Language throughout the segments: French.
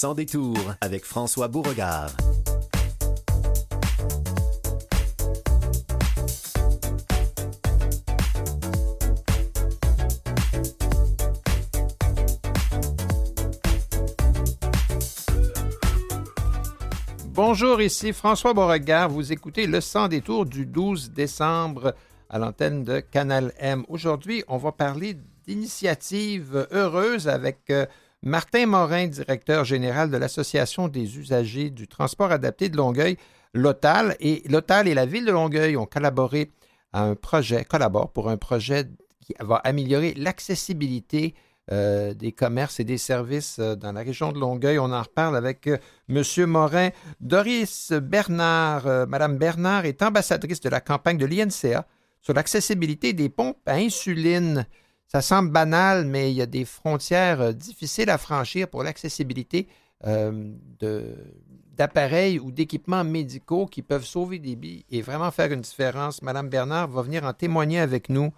Sans détour avec François Beauregard. Bonjour, ici François Beauregard. Vous écoutez le Sans détour du 12 décembre à l'antenne de Canal M. Aujourd'hui, on va parler d'initiatives heureuses avec euh, Martin Morin, directeur général de l'Association des usagers du transport adapté de Longueuil, Lotal. Et Lotal et la ville de Longueuil ont collaboré à un projet, collaborent pour un projet qui va améliorer l'accessibilité euh, des commerces et des services euh, dans la région de Longueuil. On en reparle avec euh, M. Morin. Doris Bernard, Mme Bernard est ambassadrice de la campagne de l'INCA sur l'accessibilité des pompes à insuline. Ça semble banal, mais il y a des frontières euh, difficiles à franchir pour l'accessibilité euh, d'appareils ou d'équipements médicaux qui peuvent sauver des vies et vraiment faire une différence. Madame Bernard va venir en témoigner avec nous.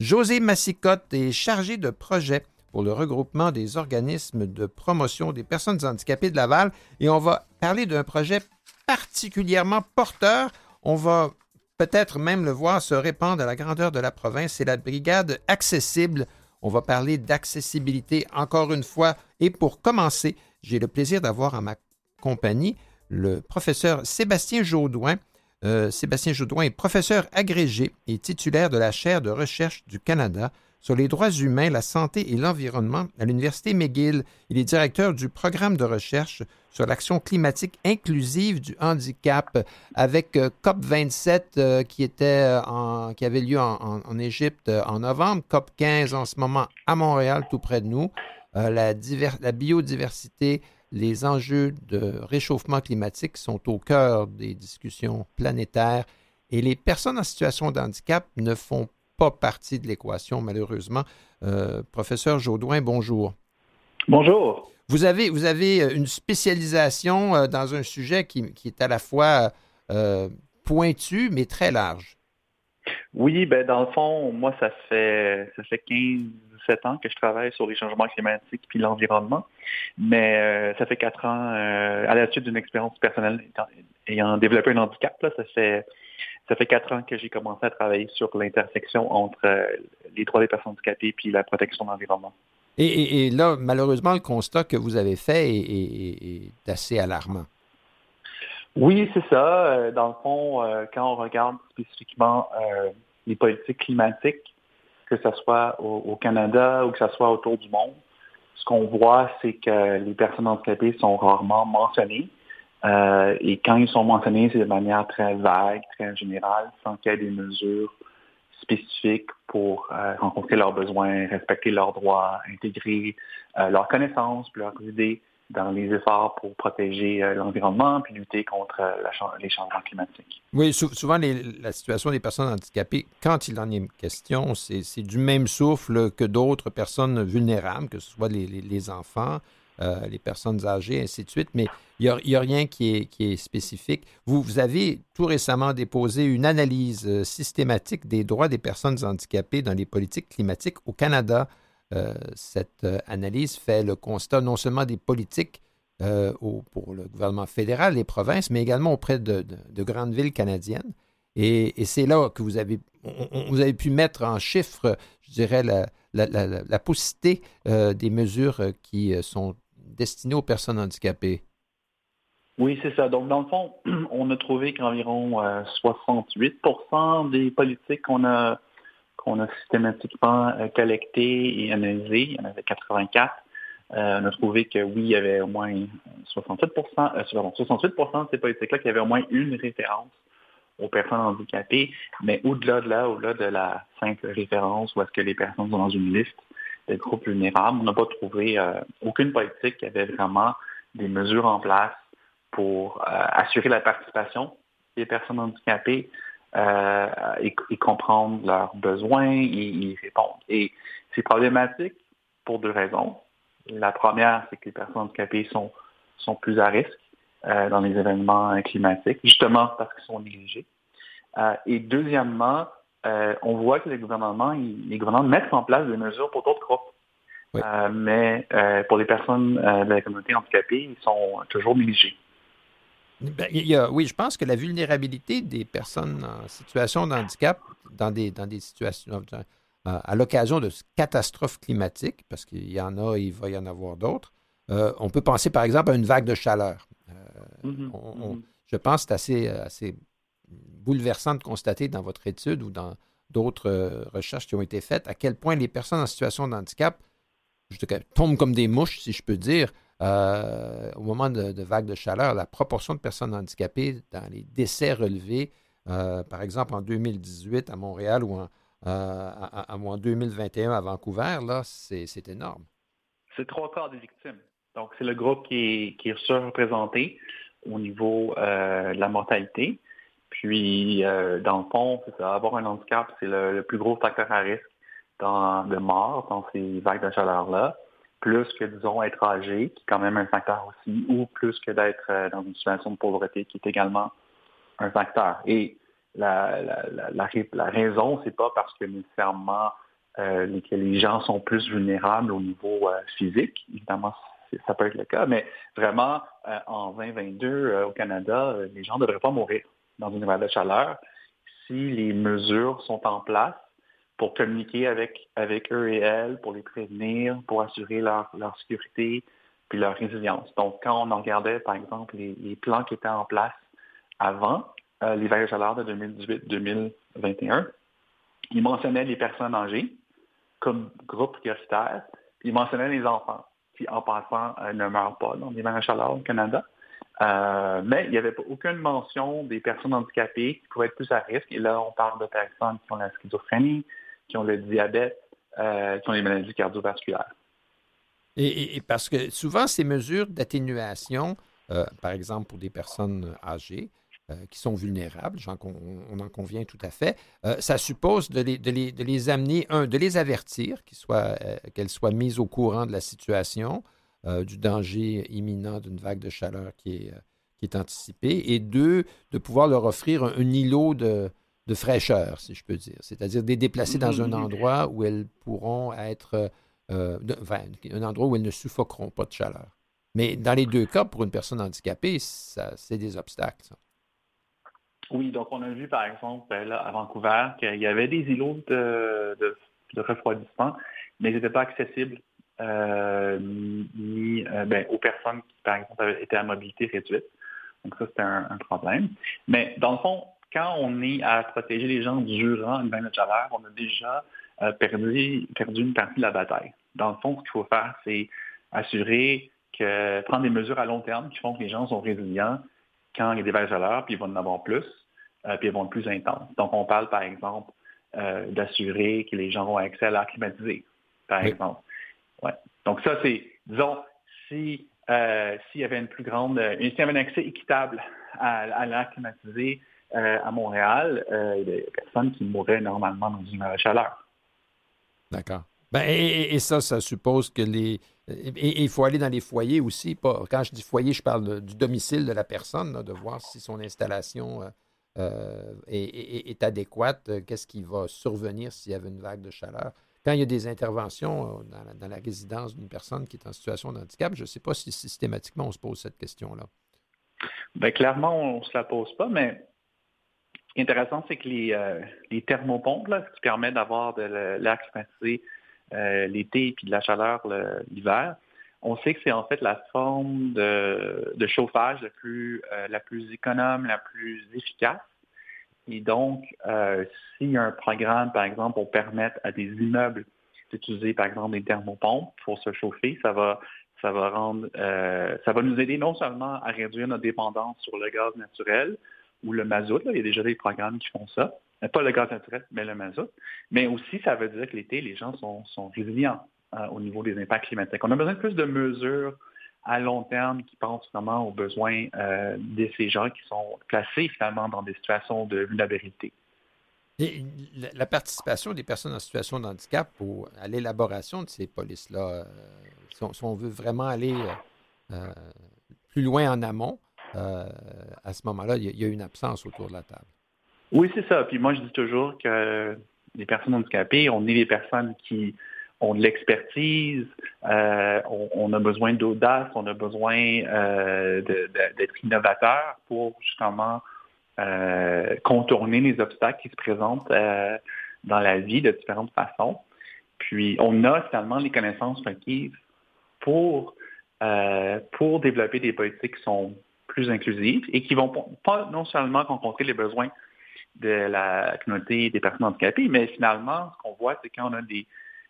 José Massicotte est chargé de projet pour le regroupement des organismes de promotion des personnes handicapées de Laval et on va parler d'un projet particulièrement porteur. On va peut-être même le voir se répandre à la grandeur de la province. C'est la brigade accessible. On va parler d'accessibilité encore une fois. Et pour commencer, j'ai le plaisir d'avoir en ma compagnie le professeur Sébastien Jaudoin. Euh, Sébastien Jaudoin est professeur agrégé et titulaire de la chaire de recherche du Canada sur les droits humains, la santé et l'environnement à l'Université McGill. Il est directeur du programme de recherche sur l'action climatique inclusive du handicap avec euh, COP27 euh, qui, était euh, qui avait lieu en, Égypte en novembre, COP15 en ce moment à Montréal, tout près de nous. la, la biodiversité, les enjeux de réchauffement climatique sont au cœur des discussions planétaires et les personnes en situation de handicap ne font pas partie de l'équation, malheureusement. professeur Jaudoin, bonjour. Bonjour. Vous avez, vous avez euh, une spécialisation euh, dans un sujet qui, est à la fois euh, pointu, mais très large. Oui, ben dans le fond, moi, ça fait ça fait 15 7 ans que je travaille sur les changements climatiques puis l'environnement. Mais ça fait quatre ans, à la suite d'une expérience personnelle ayant développé un handicap, là, ça fait ça fait quatre ans que j'ai commencé à travailler sur l'intersection entre les droits des personnes handicapées puis la protection de l'environnement. Et, là, malheureusement, le constat que vous avez fait est, assez alarmant. Oui, c'est ça. Euh, dans le fond, euh, quand on regarde spécifiquement euh, les politiques climatiques, que ce soit au, Canada ou que ce soit autour du monde, ce qu'on voit, c'est que les personnes handicapées sont rarement mentionnées. Et quand ils sont mentionnés, c'est de manière très vague, très générale, sans qu'il y ait des mesures spécifiques pour euh, rencontrer leurs besoins, respecter leurs droits, intégrer euh, leurs connaissances, leurs idées dans les efforts pour protéger euh, l'environnement puis lutter contre les changements climatiques. Oui, souvent la situation des personnes handicapées, quand il en est question, c'est du même souffle que d'autres personnes vulnérables, que ce soit les enfants, euh, les personnes âgées, ainsi de suite, mais il n'y a, rien qui est, spécifique. Vous, avez tout récemment déposé une analyse euh, systématique des droits des personnes handicapées dans les politiques climatiques au Canada. Euh, cette analyse fait le constat non seulement des politiques pour le gouvernement fédéral, les provinces, mais également auprès de, grandes villes canadiennes. Et, c'est là que vous avez, vous avez pu mettre en chiffres, je dirais, la, la, la, paucité des mesures qui sont destiné aux personnes handicapées? Oui, c'est ça. Donc, dans le fond, on a trouvé qu'environ 68% euh, des politiques qu'on a, a systématiquement euh, collectées et analysées, il y en avait 84, euh, on a trouvé que oui, il y avait au moins 68 68 de ces politiques-là qui avaient au moins une référence aux personnes handicapées, mais au-delà de là, au-delà de la simple référence où est-ce que les personnes sont dans une liste, des groupes vulnérables. On n'a pas trouvé euh, aucune politique qui avait vraiment des mesures en place pour euh, assurer la participation des personnes handicapées euh, et, comprendre leurs besoins et y répondre. Et c'est problématique pour deux raisons. La première, c'est que les personnes handicapées sont, sont plus à risque dans les événements climatiques, justement parce qu'ils sont négligés. et deuxièmement, euh, on voit que les gouvernements, les gouvernements mettent en place des mesures pour d'autres groupes. mais pour les personnes de la communauté handicapée, ils sont toujours négligés. Ben, oui, je pense que la vulnérabilité des personnes en situation de handicap dans des, dans des situations à l'occasion de catastrophes climatiques, parce qu'il y en a, il va y en avoir d'autres, on peut penser par exemple à une vague de chaleur. Mm-hmm. Mm-hmm. je pense que c'est assez, assez bouleversant de constater dans votre étude ou dans d'autres euh, recherches qui ont été faites à quel point les personnes en situation de handicap tombent comme des mouches, si je peux dire, euh, au moment de, vagues de chaleur. La proportion de personnes handicapées dans les décès relevés, euh, par exemple en 2018 à Montréal ou en, en 2021 à Vancouver, là, c'est énorme. C'est trois quarts des victimes. Donc, c'est le groupe qui est, qui est surreprésenté au niveau de la mortalité. Puis, euh, dans le fond, avoir un handicap, c'est le, plus gros facteur à risque dans, de mort dans ces vagues de chaleur-là, plus que, disons, être âgé, qui est quand même un facteur aussi, ou plus que d'être euh, dans une situation de pauvreté, qui est également un facteur. Et la, la, la, la raison, c'est pas parce que nécessairement euh, les gens sont plus vulnérables au niveau physique. Évidemment, ça peut être le cas, mais vraiment, en 2022, au Canada, les gens ne devraient pas mourir dans une vague de chaleur si les mesures sont en place pour communiquer avec, avec eux et elles, pour les prévenir, pour assurer leur, leur sécurité puis leur résilience. Donc, quand on regardait, par exemple, les, plans qui étaient en place avant euh, les vagues de chaleur de 2018-2021, ils mentionnaient les personnes âgées comme groupe prioritaire, ils mentionnaient les enfants, qui en passant euh, ne meurent pas dans les vagues de chaleur au Canada. Euh, mais il n'y avait aucune mention des personnes handicapées qui pourraient être plus à risque. Et là, on parle de personnes qui ont la schizophrénie, qui ont le diabète, euh, qui ont les maladies cardiovasculaires. Et, parce que souvent, ces mesures d'atténuation, euh, par exemple pour des personnes âgées, qui sont vulnérables, on, en convient tout à fait, ça suppose de les, amener, de les avertir, qu'elles soient mises au courant de la situation, euh, du danger imminent d'une vague de chaleur qui est, euh, qui est anticipée, et deux, de pouvoir leur offrir un, îlot de, de, fraîcheur, si je peux dire, c'est-à-dire de les déplacer dans un mm-hmm. endroit où elles pourront être, euh, enfin, un endroit où elles ne suffoqueront pas de chaleur. Mais dans les deux cas, pour une personne handicapée, c'est des obstacles. Oui, donc on a vu par exemple là, à Vancouver qu'il y avait des îlots de, de, de refroidissement, mais ils n'étaient pas accessibles ni euh, ben, aux personnes qui, par exemple, étaient à mobilité réduite. Donc ça, c'était un, problème. Mais dans le fond, quand on est à protéger les gens durant une vague de chaleur, on a déjà euh, perdu, perdu une partie de la bataille. Dans le fond, ce qu'il faut faire, c'est assurer que prendre des mesures à long terme qui font que les gens sont résilients quand il y a des vagues de chaleur, puis ils vont en avoir plus, puis ils vont être plus intenses. Donc, on parle, par exemple, d'assurer que les gens ont accès à l'air climatisé, par exemple. Donc ça, c'est, disons, si euh, s'il y avait une plus grande, euh, s'il y avait un accès équitable à, l'air climatisé euh, à Montréal, il y a personnes qui mourraient normalement dans une chaleur. D'accord. Ben, et, ça, ça suppose que les. Et il faut aller dans les foyers aussi. Pas, quand je dis foyer, je parle du domicile de la personne, de voir si son installation est, adéquate, qu'est-ce qui va survenir s'il y avait une vague de chaleur quand il y a des interventions euh, dans la, résidence d'une personne qui est en situation de handicap, je ne sais pas si systématiquement on se pose cette question-là. Bien, clairement, on ne se la pose pas, mais ce qui est intéressant, c'est que les, euh, thermopompes, ce qui permet d'avoir de l'air climatisé euh, l'été et puis de la chaleur l'hiver, on sait que c'est en fait la forme de, chauffage plus, la plus économe, la plus efficace et donc, euh, s'il y a un programme, par exemple, pour permettre à des immeubles d'utiliser, par exemple, des thermopompes pour se chauffer, ça va, ça va rendre, euh, ça va nous aider non seulement à réduire notre dépendance sur le gaz naturel ou le mazout, il y a déjà des programmes qui font ça, euh, pas le gaz naturel, mais le mazout, mais aussi ça veut dire que l'été, les gens sont, sont résilients au niveau des impacts climatiques. On a besoin de plus de mesures à long terme qui pensent vraiment aux besoins euh, de ces gens qui sont placés finalement dans des situations de vulnérabilité. Et la participation des personnes en situation de handicap à l'élaboration de ces polices-là, euh, si, on, veut vraiment aller euh, plus loin en amont, à ce moment-là, il y, a une absence autour de la table. Oui, c'est ça. Puis moi, je dis toujours que les personnes handicapées, on est les personnes qui ont de l'expertise, on, a besoin d'audace, on a besoin d'être innovateur pour justement contourner les obstacles qui se présentent dans la vie de différentes façons. Puis on a finalement les connaissances requises pour, pour développer des politiques qui sont plus inclusives et qui vont pas non seulement rencontrer les besoins de la communauté des personnes handicapées, mais finalement, ce qu'on voit, c'est quand on a des,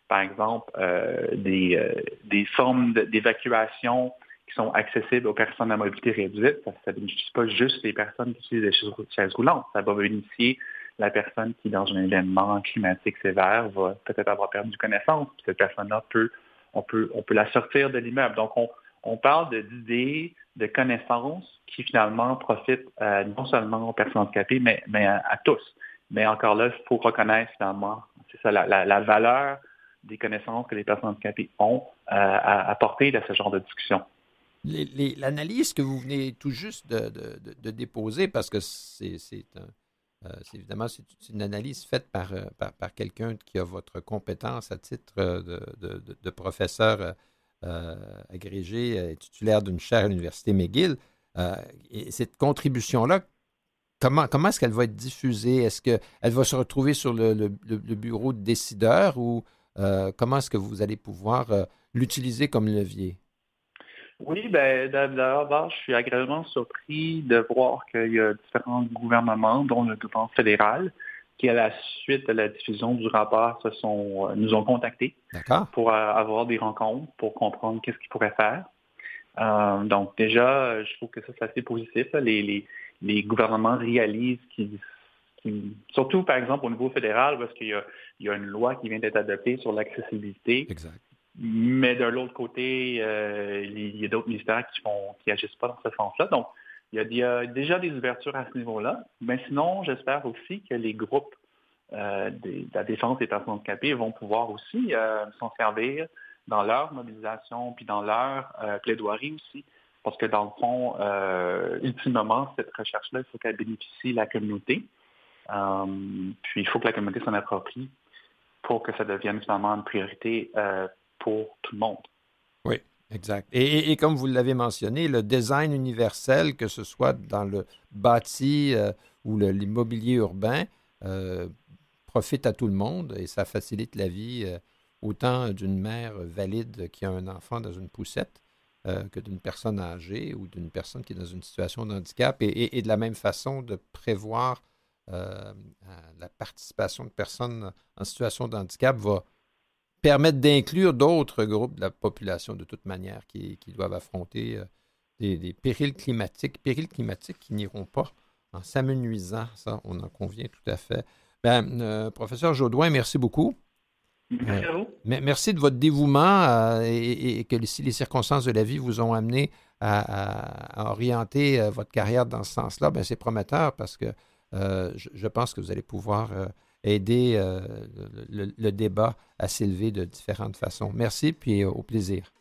par exemple, euh, des, euh, des formes d'évacuation qui sont accessibles aux personnes à mobilité réduite, ça ne bénéficie pas juste les personnes qui utilisent des chaises roulantes, ça va bénéficier la personne qui, dans un événement climatique sévère, va peut-être avoir perdu connaissance. Cette personne-là peut, on peut, on peut la sortir de l'immeuble. Donc, on, on parle d'idées, de connaissances qui finalement profitent euh, non seulement aux personnes handicapées, mais, mais à, tous. Mais encore là, il faut reconnaître finalement, c'est ça, la, valeur des connaissances que les personnes handicapées ont euh, à apporter à ce genre de discussion. L'analyse que vous venez tout juste de, déposer, parce que c'est euh, évidemment une analyse faite par, par, quelqu'un qui a votre compétence à titre de, professeur euh, agrégé euh, titulaire d'une chaire à l'Université McGill. Euh, et cette contribution-là, comment, comment est-ce qu'elle va être diffusée? Est-ce qu'elle va se retrouver sur le, bureau de décideur ou comment est-ce que vous allez pouvoir l'utiliser comme levier? Oui, ben, d'abord, je suis agréablement surpris de voir qu'il y a différents gouvernements, dont le gouvernement fédéral, qui, à la suite de la diffusion du rapport, se sont, euh, nous ont contactés pour euh, avoir des rencontres, pour comprendre qu'est-ce qu'ils pourraient faire. Euh, donc déjà, je trouve que ça, c'est assez positif. Les, les, gouvernements réalisent qu'ils surtout par exemple au niveau fédéral, parce qu'il y, a, une loi qui vient d'être adoptée sur l'accessibilité. Exact. Mais de l'autre côté, il y a d'autres ministères qui font qui agissent pas dans ce sens-là. Donc, il y, a, déjà des ouvertures à ce niveau-là. Mais sinon, j'espère aussi que les groupes euh, de la défense des personnes handicapées vont pouvoir aussi euh, s'en servir dans leur mobilisation, puis dans leur euh, plaidoirie aussi. Parce que dans le fond, ultimement, cette recherche-là, il faut qu'elle bénéficie la communauté. Puis il faut que la communauté s'en approprie pour que ça devienne finalement une priorité pour tout le monde. Oui. Exact. Et, comme vous l'avez mentionné, le design universel, que ce soit dans le bâti euh, ou l'immobilier urbain, euh, profite à tout le monde et ça facilite la vie euh, autant d'une mère valide qui a un enfant dans une poussette que d'une personne âgée ou d'une personne qui est dans une situation de handicap. Et, de la même façon, de prévoir la participation de personnes en situation de handicap va permettre d'inclure d'autres groupes de la population de toute manière qui, doivent affronter euh, des, périls climatiques, périls climatiques qui n'iront pas en s'amenuisant, ça, on en convient tout à fait. Ben, euh, professeur Jaudoin, merci beaucoup. Merci à vous. merci de votre dévouement euh, et, que si les circonstances de la vie vous ont amené à, orienter votre carrière dans ce sens-là, ben, c'est prometteur parce que je, je, pense que vous allez pouvoir aider euh, le, débat à s'élever de différentes façons. Merci, puis au plaisir.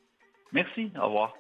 Merci, au revoir.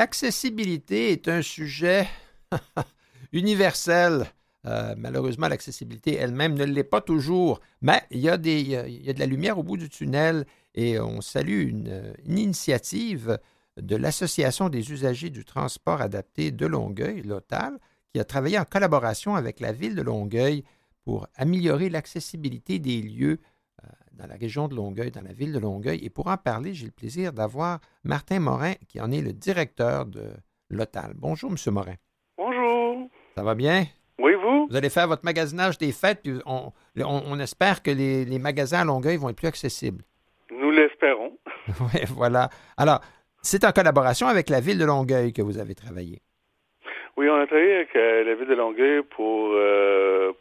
L'accessibilité est un sujet universel. Euh, malheureusement, l'accessibilité elle-même ne l'est pas toujours, mais il y, a de la lumière au bout du tunnel et on salue une, initiative de l'Association des usagers du transport adapté de Longueuil, l'OTAL, qui a travaillé en collaboration avec la ville de Longueuil pour améliorer l'accessibilité des lieux dans la région de Longueuil, dans la ville de Longueuil. Et pour en parler, j'ai le plaisir d'avoir Martin Morin, qui en est le directeur de l'OTAL. Bonjour, M. Morin. Bonjour. Ça va bien? Oui, vous? Vous allez faire votre magasinage des fêtes, puis on, espère que les, magasins à Longueuil vont être plus accessibles. Nous l'espérons. oui, voilà. Alors, c'est en collaboration avec la ville de Longueuil que vous avez travaillé. Oui, on a travaillé avec euh, la ville de Longueuil pour euh,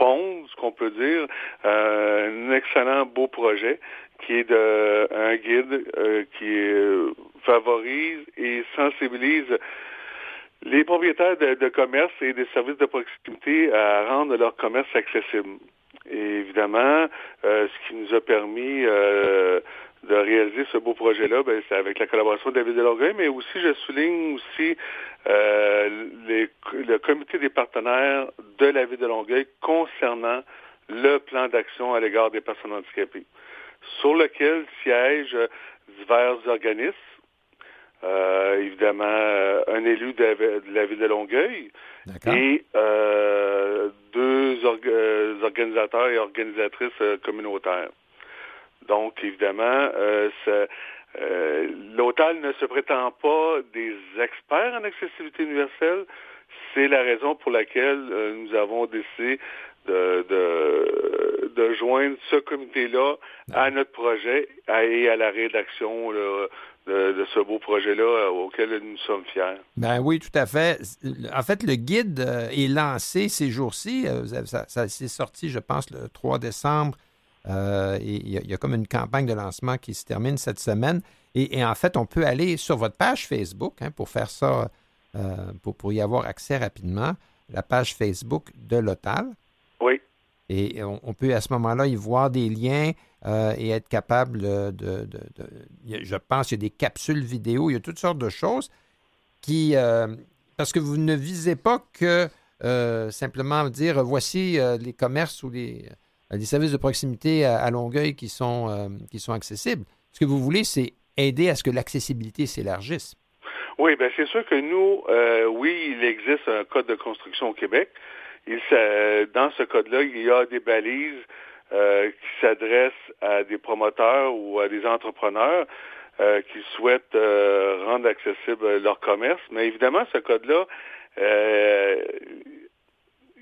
pondre, ce qu'on peut dire, euh, un excellent beau projet qui est de, un guide qui favorise et sensibilise les propriétaires de, commerce et des services de proximité à rendre leur commerce accessible. Et évidemment, euh, ce qui nous a permis euh, de réaliser ce beau projet-là, ben, c'est avec la collaboration de la Ville de Longueuil, mais aussi, je souligne aussi euh, le comité des partenaires de la Ville de Longueuil concernant le plan d'action à l'égard des personnes handicapées, sur lequel siègent divers organismes, euh, évidemment euh, un élu de, la ville de Longueuil et euh, deux organisateurs et organisatrices communautaires. Donc, évidemment, l'OTAL ne se prétend pas des experts en accessibilité universelle. C'est la raison pour laquelle nous avons décidé de, joindre ce comité-là à notre projet et à la rédaction de, ce beau projet-là euh, auquel nous sommes fiers. Ben oui, tout à fait. En fait, le guide euh, est lancé ces jours-ci. Euh, ça, ça s'est sorti, je pense, le 3 décembre. Il y, a comme une campagne de lancement qui se termine cette semaine. Et, en fait, on peut aller sur votre page Facebook hein, pour faire ça, pour, pour y avoir accès rapidement. La page Facebook de l'OTAL. Oui. Et on, peut à ce moment-là y voir des liens euh, et être capable de, Je pense qu'il y a des capsules vidéo, il y a toutes sortes de choses qui. Euh, parce que vous ne visez pas que euh, simplement dire voici les commerces ou les, services de proximité à, Longueuil qui sont, qui sont accessibles. Ce que vous voulez, c'est aider à ce que l'accessibilité s'élargisse. Oui, bien c'est sûr que nous, oui, il existe un code de construction au Québec dans ce code-là, il y a des balises euh, qui s'adressent à des promoteurs ou à des entrepreneurs euh, qui souhaitent euh, rendre accessible leur commerce. Mais évidemment, ce code-là,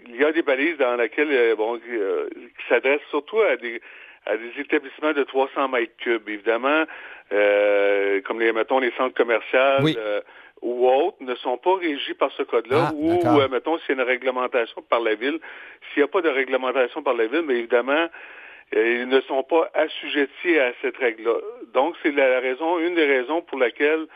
il y a des balises dans lesquelles, bon, qui s'adressent surtout à des à des établissements de 300 mètres cubes. Évidemment, comme les, mettons, les centres commerciaux, ou autres ne sont pas régis par ce code-là, ah, ou, euh, mettons, s'il y a une réglementation par la ville. S'il n'y a pas de réglementation par la ville, mais évidemment, euh, ils ne sont pas assujettis à cette règle-là. Donc, c'est la raison, une des raisons pour laquelle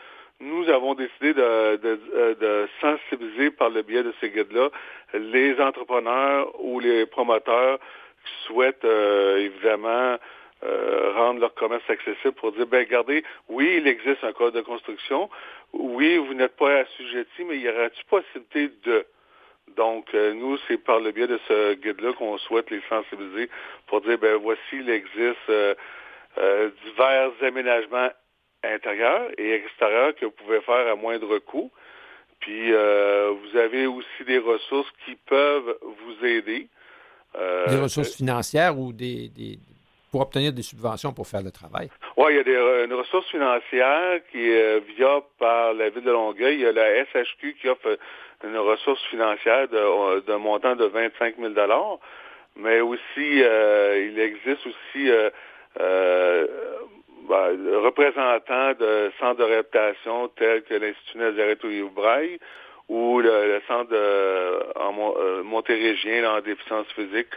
nous avons décidé de, de, sensibiliser par le biais de ces guides-là les entrepreneurs ou les promoteurs qui souhaitent euh, évidemment euh, rendre leur commerce accessible pour dire, ben regardez, oui, il existe un code de construction, oui, vous n'êtes pas assujetti, mais il y aura-t-il possibilité de... Donc, euh, nous, c'est par le biais de ce guide-là qu'on souhaite les sensibiliser pour dire, ben voici, il existe euh, divers aménagements intérieurs et extérieurs que vous pouvez faire à moindre coût. Puis, vous avez aussi des ressources qui peuvent vous aider. des ressources financières ou des, pour obtenir des subventions pour faire le travail? Oui, il y a des, euh, une ressource financière qui est via par la Ville de Longueuil. Il y a la SHQ qui offre une ressource financière euh, d'un montant de 25 000 mais aussi, euh, il existe aussi euh, ben, représentants de centres de réputation tels que l'Institut Nazareth Braille ou le, centre de, en, Montérégiens en déficience physique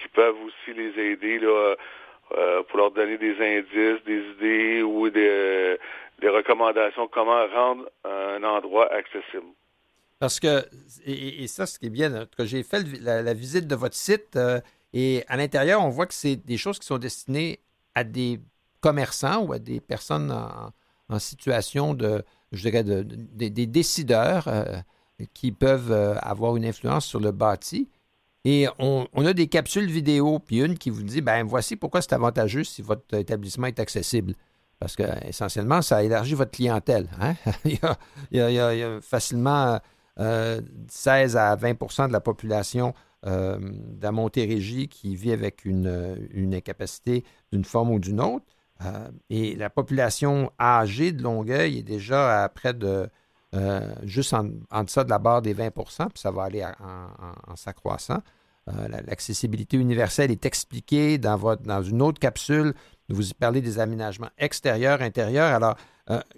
qui peuvent aussi les aider euh, pour leur donner des indices, des idées ou des, recommandations comment rendre un endroit accessible. Parce que, et, ça, ce qui est bien, que j'ai fait la, visite de votre site, euh, et à l'intérieur, on voit que c'est des choses qui sont destinées à des commerçants ou à des personnes en situation de, je dirais, de, des décideurs qui peuvent avoir une influence sur le bâti. Et on, a des capsules vidéo, puis une qui vous dit, ben voici pourquoi c'est avantageux si votre établissement est accessible. Parce que essentiellement, ça élargit votre clientèle. Il, y a, facilement 16 à 20% de la population euh, de la Montérégie qui vit avec une incapacité d'une forme ou d'une autre. Euh, et la population âgée de Longueuil est déjà à près de euh, juste en, en, deçà de la barre des 20% puis ça va aller en, s'accroissant. L'accessibilité universelle est expliquée dans, votre, dans une autre capsule. Vous y parlez des aménagements extérieurs, intérieurs. Alors,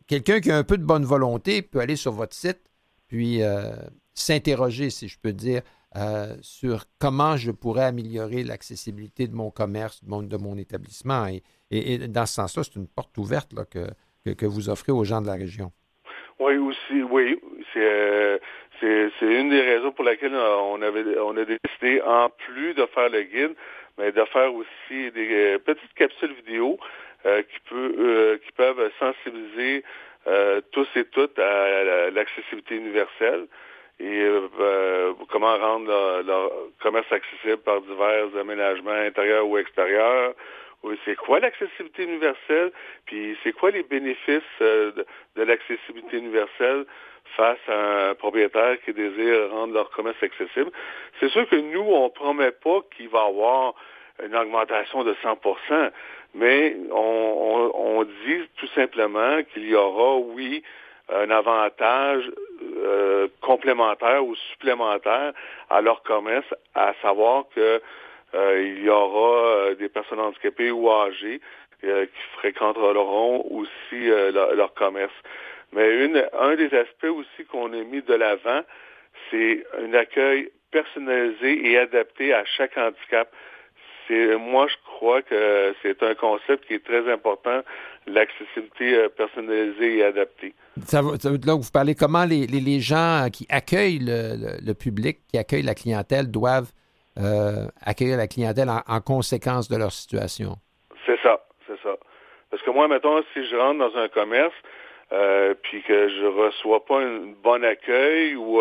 quelqu'un qui a un peu de bonne volonté peut aller sur votre site, puis s'interroger, si je peux dire, euh, sur comment je pourrais améliorer l'accessibilité de mon commerce, de mon, établissement. Dans ce sens-là, c'est une porte ouverte que, que, vous offrez aux gens de la région. Oui, aussi, oui. C'est, c'est, une des raisons pour laquelle on, avait, on a décidé, en plus de faire le guide, mais de faire aussi des euh, petites capsules vidéo euh, qui, peut, qui peuvent sensibiliser tous et toutes à l'accessibilité universelle et euh, comment rendre leur, commerce accessible par divers aménagements intérieurs ou extérieurs. C'est quoi l'accessibilité universelle? Puis c'est quoi les bénéfices euh, de, l'accessibilité universelle face à un propriétaire qui désire rendre leur commerce accessible? C'est sûr que nous, on ne promet pas qu'il va y avoir une augmentation de 100% mais on, on dit tout simplement qu'il y aura, oui, un avantage euh, complémentaire ou supplémentaire à leur commerce, à savoir que il y aura euh, des personnes handicapées ou âgées qui fréquenteront aussi leur, commerce. Mais un des aspects aussi qu'on a mis de l'avant, c'est un accueil personnalisé et adapté à chaque handicap. Moi, je crois que c'est un concept qui est très important, l'accessibilité personnalisée et adaptée. Ça, là, vous parlez comment les, gens qui accueillent le, public, qui accueillent la clientèle, doivent euh, accueillir la clientèle en, conséquence de leur situation. C'est ça, c'est ça. Parce que moi, mettons, si je rentre dans un commerce, euh, puis que je reçois pas un bon accueil ou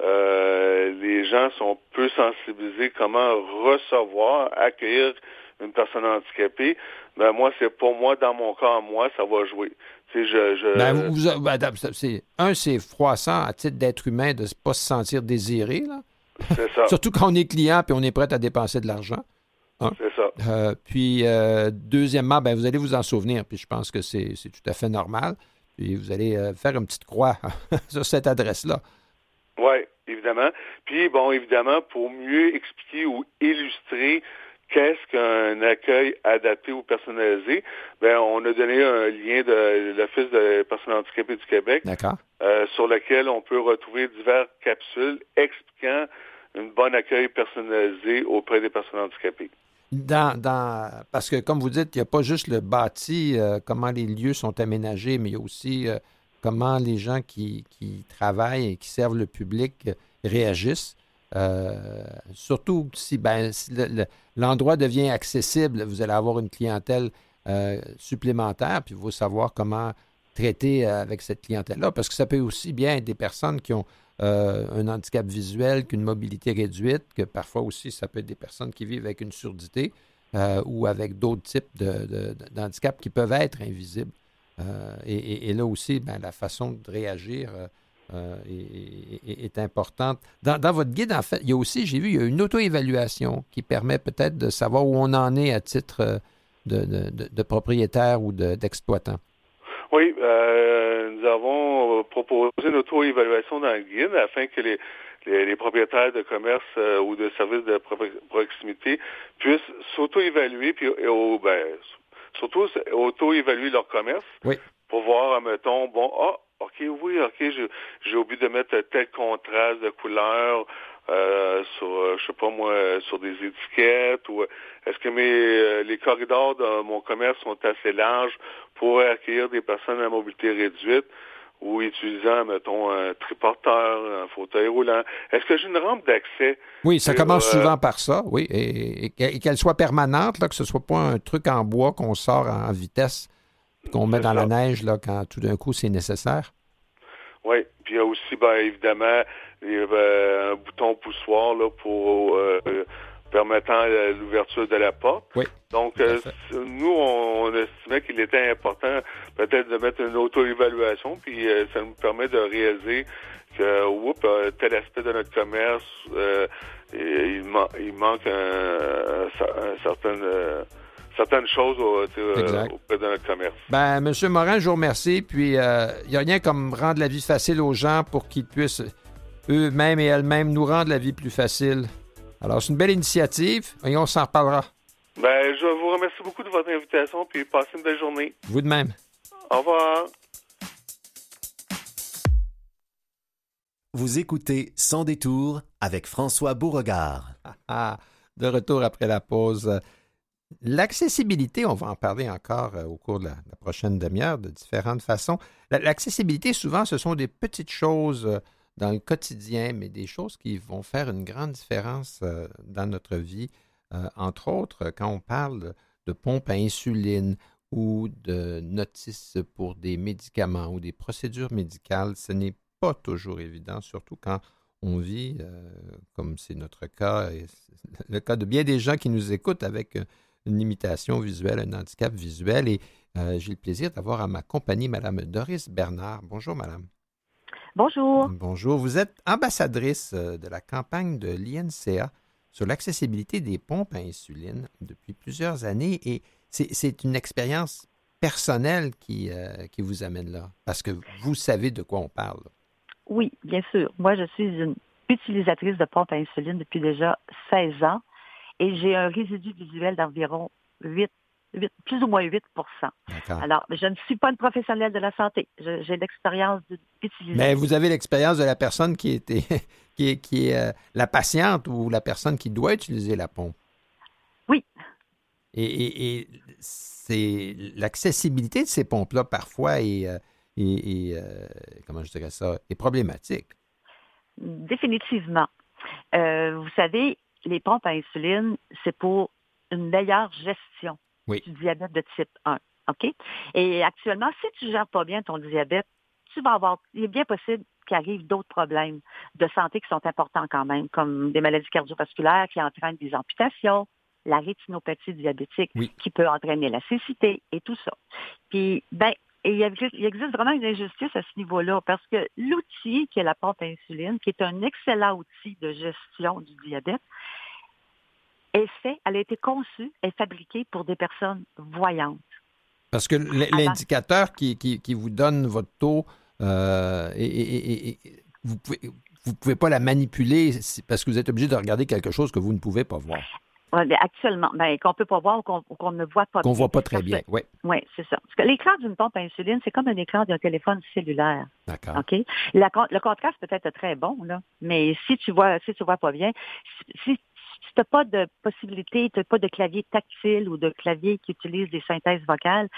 euh, les gens sont peu sensibilisés comment recevoir, accueillir une personne handicapée, ben moi, c'est pour moi, dans mon cas, moi, ça va jouer. Ben, ben, c'est, un, c'est froissant à titre d'être humain de ne pas se sentir désiré. Là. C'est ça. Surtout quand on est client et on est prêt à dépenser de l'argent. Hein? C'est ça. Euh, puis, euh, deuxièmement, ben, vous allez vous en souvenir, puis je pense que c'est, tout à fait normal. Puis, vous allez euh, faire une petite croix sur cette adresse-là. Oui, évidemment. Puis, bon, évidemment, pour mieux expliquer ou illustrer qu'est-ce qu'un accueil adapté ou personnalisé? Ben, on a donné un lien de l'Office des personnes handicapées du Québec euh, sur lequel on peut retrouver diverses capsules expliquant un bon accueil personnalisé auprès des personnes handicapées. Dans, parce que, comme vous dites, il n'y a pas juste le bâti, euh, comment les lieux sont aménagés, mais il y a aussi euh, comment les gens qui, qui, travaillent et qui servent le public réagissent. Euh, surtout si, ben, l'endroit devient accessible, vous allez avoir une clientèle supplémentaire, puis il faut savoir comment traiter avec cette clientèle-là, parce que ça peut aussi bien être des personnes qui ont un handicap visuel, qu'une mobilité réduite, que parfois aussi ça peut être des personnes qui vivent avec une surdité ou avec d'autres types d'handicaps qui peuvent être invisibles. Et, là aussi, ben, la façon de réagir euh, est, importante. Dans, votre guide, en fait, il y a aussi, j'ai vu, il y a une auto-évaluation qui permet peut-être de savoir où on en est à titre euh, de, propriétaire ou d'exploitant. Oui, euh, nous avons proposé une auto-évaluation dans le guide afin que les, les, propriétaires de commerce ou de services de proximité puissent s'auto-évaluer, puis ben, surtout auto-évaluer leur commerce pour voir, mettons, bon, ah, OK, oui, OK, j'ai oublié de mettre tel contraste de couleur euh, sur, euh, je sais pas moi, sur des étiquettes ou est-ce que mes euh, les corridors de mon commerce sont assez larges pour accueillir des personnes à mobilité réduite ou utilisant, mettons, un triporteur, un fauteuil roulant? Est-ce que j'ai une rampe d'accès? Oui, ça commence souvent par ça, oui, et, qu'elle soit permanente, là, que ce soit pas un truc en bois qu'on sort en vitesse qu'on met dans la neige là, quand tout d'un coup c'est nécessaire? Oui, puis il y a aussi, bien évidemment, un bouton poussoir là, pour permettant l'ouverture de la porte. Oui. Donc, nous, on, estimait qu'il était important peut-être de mettre une auto-évaluation, puis ça nous permet de réaliser que, oups, tel aspect de notre commerce, il, il, manque un, certain certaines choses auprès de notre commerce. Ben, Monsieur Morin, je vous remercie. Puis, il n'y a rien comme rendre la vie facile aux gens pour qu'ils puissent eux-mêmes et elles-mêmes nous rendre la vie plus facile. Alors, c'est une belle initiative et on s'en reparlera. Ben, je vous remercie beaucoup de votre invitation puis passez une belle journée. Vous de même. Au revoir. Vous écoutez Sans détour avec François Beauregard. Ah, ah, de retour après la pause. L'accessibilité, on va en parler encore euh, au cours de la, prochaine demi-heure de différentes façons. L'accessibilité, souvent, ce sont des petites choses euh, dans le quotidien, mais des choses qui vont faire une grande différence euh, dans notre vie. entre autres, quand on parle de pompes à insuline ou de notices pour des médicaments ou des procédures médicales, ce n'est pas toujours évident, surtout quand on vit, comme c'est notre cas, le cas de bien des gens qui nous écoutent avec une limitation visuelle, un handicap visuel. Et euh, j'ai le plaisir d'avoir à ma compagnie Mme Doris Bernard. Bonjour, Madame. Bonjour. Bonjour. Vous êtes ambassadrice euh, de la campagne de l'INCA sur l'accessibilité des pompes à insuline depuis plusieurs années et c'est une expérience personnelle qui, euh, qui vous amène là, parce que vous savez de quoi on parle. Oui, bien sûr. Moi, je suis une utilisatrice de pompes à insuline depuis déjà 16 ans et j'ai un résidu visuel d'environ 8, plus ou moins 8% Alors, je ne suis pas une professionnelle de la santé. J'ai l'expérience d'utiliser. Mais vous avez l'expérience de la personne qui, était, qui est, qui est euh, la patiente ou la personne qui doit utiliser la pompe? Oui. Et, c'est l'accessibilité de ces pompes-là parfois est, euh, euh, comment je dirais ça, est problématique. Définitivement. vous savez, les pompes à insuline, c'est pour une meilleure gestion du diabète de type 1. OK? Et actuellement, si tu ne gères pas bien ton diabète, tu vas avoir, il est bien possible qu'il arrive d'autres problèmes de santé qui sont importants quand même, comme des maladies cardiovasculaires qui entraînent des amputations, la rétinopathie diabétique qui peut entraîner la cécité et tout ça. Puis, ben, et il existe vraiment une injustice à ce niveau-là parce que l'outil qui est la pompe à insuline, qui est un excellent outil de gestion du diabète, est fait, elle a été conçue et fabriquée pour des personnes voyantes. Parce que l'indicateur qui, vous donne votre taux, euh, et, vous pouvez, vous pouvez pas la manipuler parce que vous êtes obligé de regarder quelque chose que vous ne pouvez pas voir. Actuellement, ben, qu'on ne peut pas voir ou qu'on ne voit pas Qu'on voit pas très bien, oui. Oui, c'est ça. Parce que l'écran d'une pompe à insuline, c'est comme un écran d'un téléphone cellulaire. D'accord. OK? le contraste peut être très bon, là, mais si tu vois, si tu vois pas bien, si, tu n'as pas de possibilité, tu n'as pas de clavier tactile ou de clavier qui utilise des synthèses vocales,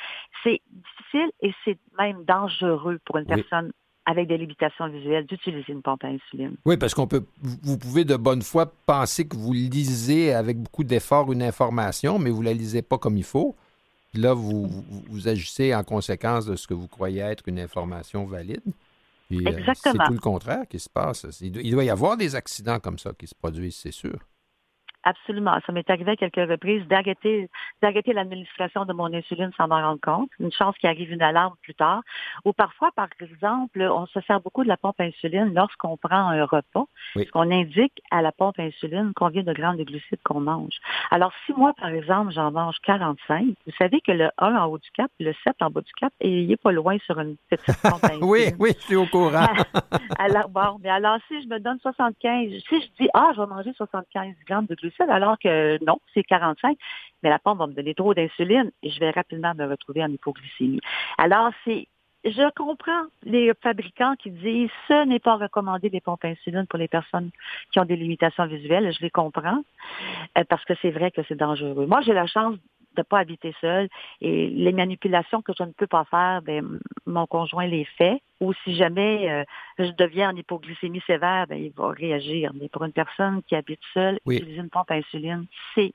c'est difficile et c'est même dangereux pour une personne avec des limitations visuelles d'utiliser une pompe à insuline. Oui, parce qu'on peut, vous pouvez de bonne foi penser que vous lisez avec beaucoup d'effort une information, mais vous ne la lisez pas comme il faut. là, vous, vous, agissez en conséquence de ce que vous croyez être une information valide. Puis, Exactement. c'est tout le contraire qui se passe. il doit y avoir des accidents comme ça qui se produisent, c'est sûr. Absolument. Ça m'est arrivé à quelques reprises d'arrêter, d'arrêter l'administration de mon insuline sans m'en rendre compte. Une chance qu'il arrive une alarme plus tard. Ou parfois, par exemple, on se sert beaucoup de la pompe à insuline lorsqu'on prend un repas. Oui. qu'on indique à la pompe à insuline combien de grammes de glucides qu'on mange. Alors, si moi, par exemple, j'en mange 45, vous savez que le 1 en haut du cap, le 7 en bas du cap, et il n'est pas loin sur une petite pompe à insuline. oui, oui, je suis au courant. alors, bon, mais alors, si je me donne 75, si je dis, ah, je vais manger 75 grammes de glucides, alors que non, c'est 45, mais la pompe va me donner trop d'insuline et je vais rapidement me retrouver en hypoglycémie. Alors, c'est je comprends les fabricants qui disent ce n'est pas recommandé les pompes à insuline pour les personnes qui ont des limitations visuelles. Je les comprends euh, parce que c'est vrai que c'est dangereux. Moi, j'ai la chance de ne pas habiter seule et les manipulations que je ne peux pas faire, ben, mon conjoint les fait. Ou si jamais euh, je deviens en hypoglycémie sévère, ben, il va réagir. Mais pour une personne qui habite seule, utiliser une pompe à insuline, c'est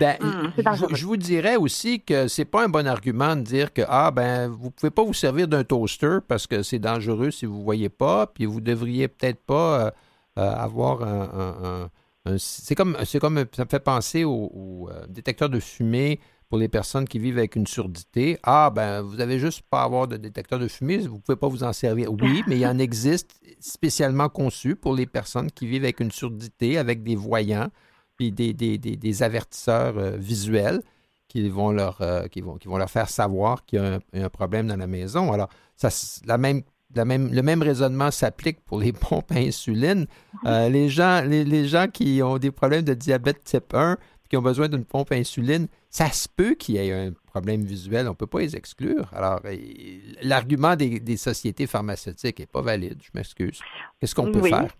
Ben, hum, je, vous dirais aussi que c'est pas un bon argument de dire que ah ben vous pouvez pas vous servir d'un toaster parce que c'est dangereux si vous voyez pas, puis vous devriez peut-être pas euh, euh, avoir un, c'est comme c'est comme ça me fait penser au, euh, détecteur de fumée pour les personnes qui vivent avec une surdité. Ah, ben, vous avez juste pas avoir de détecteur de fumée, vous ne pouvez pas vous en servir. Oui, mais il y en existe spécialement conçu pour les personnes qui vivent avec une surdité, avec des voyants, puis des, des, avertisseurs euh, visuels qui vont, leur, euh, qui, vont, qui vont leur faire savoir qu'il y a un, problème dans la maison. Alors, ça, la même, la même, le même raisonnement s'applique pour les pompes à insuline. Euh, les, gens, les, les gens qui ont des problèmes de diabète type 1, qui ont besoin d'une pompe à insuline, ça se peut qu'il y ait un problème visuel. On ne peut pas les exclure. Alors, l'argument des, sociétés pharmaceutiques n'est pas valide. Je m'excuse. Qu'est-ce qu'on peut faire?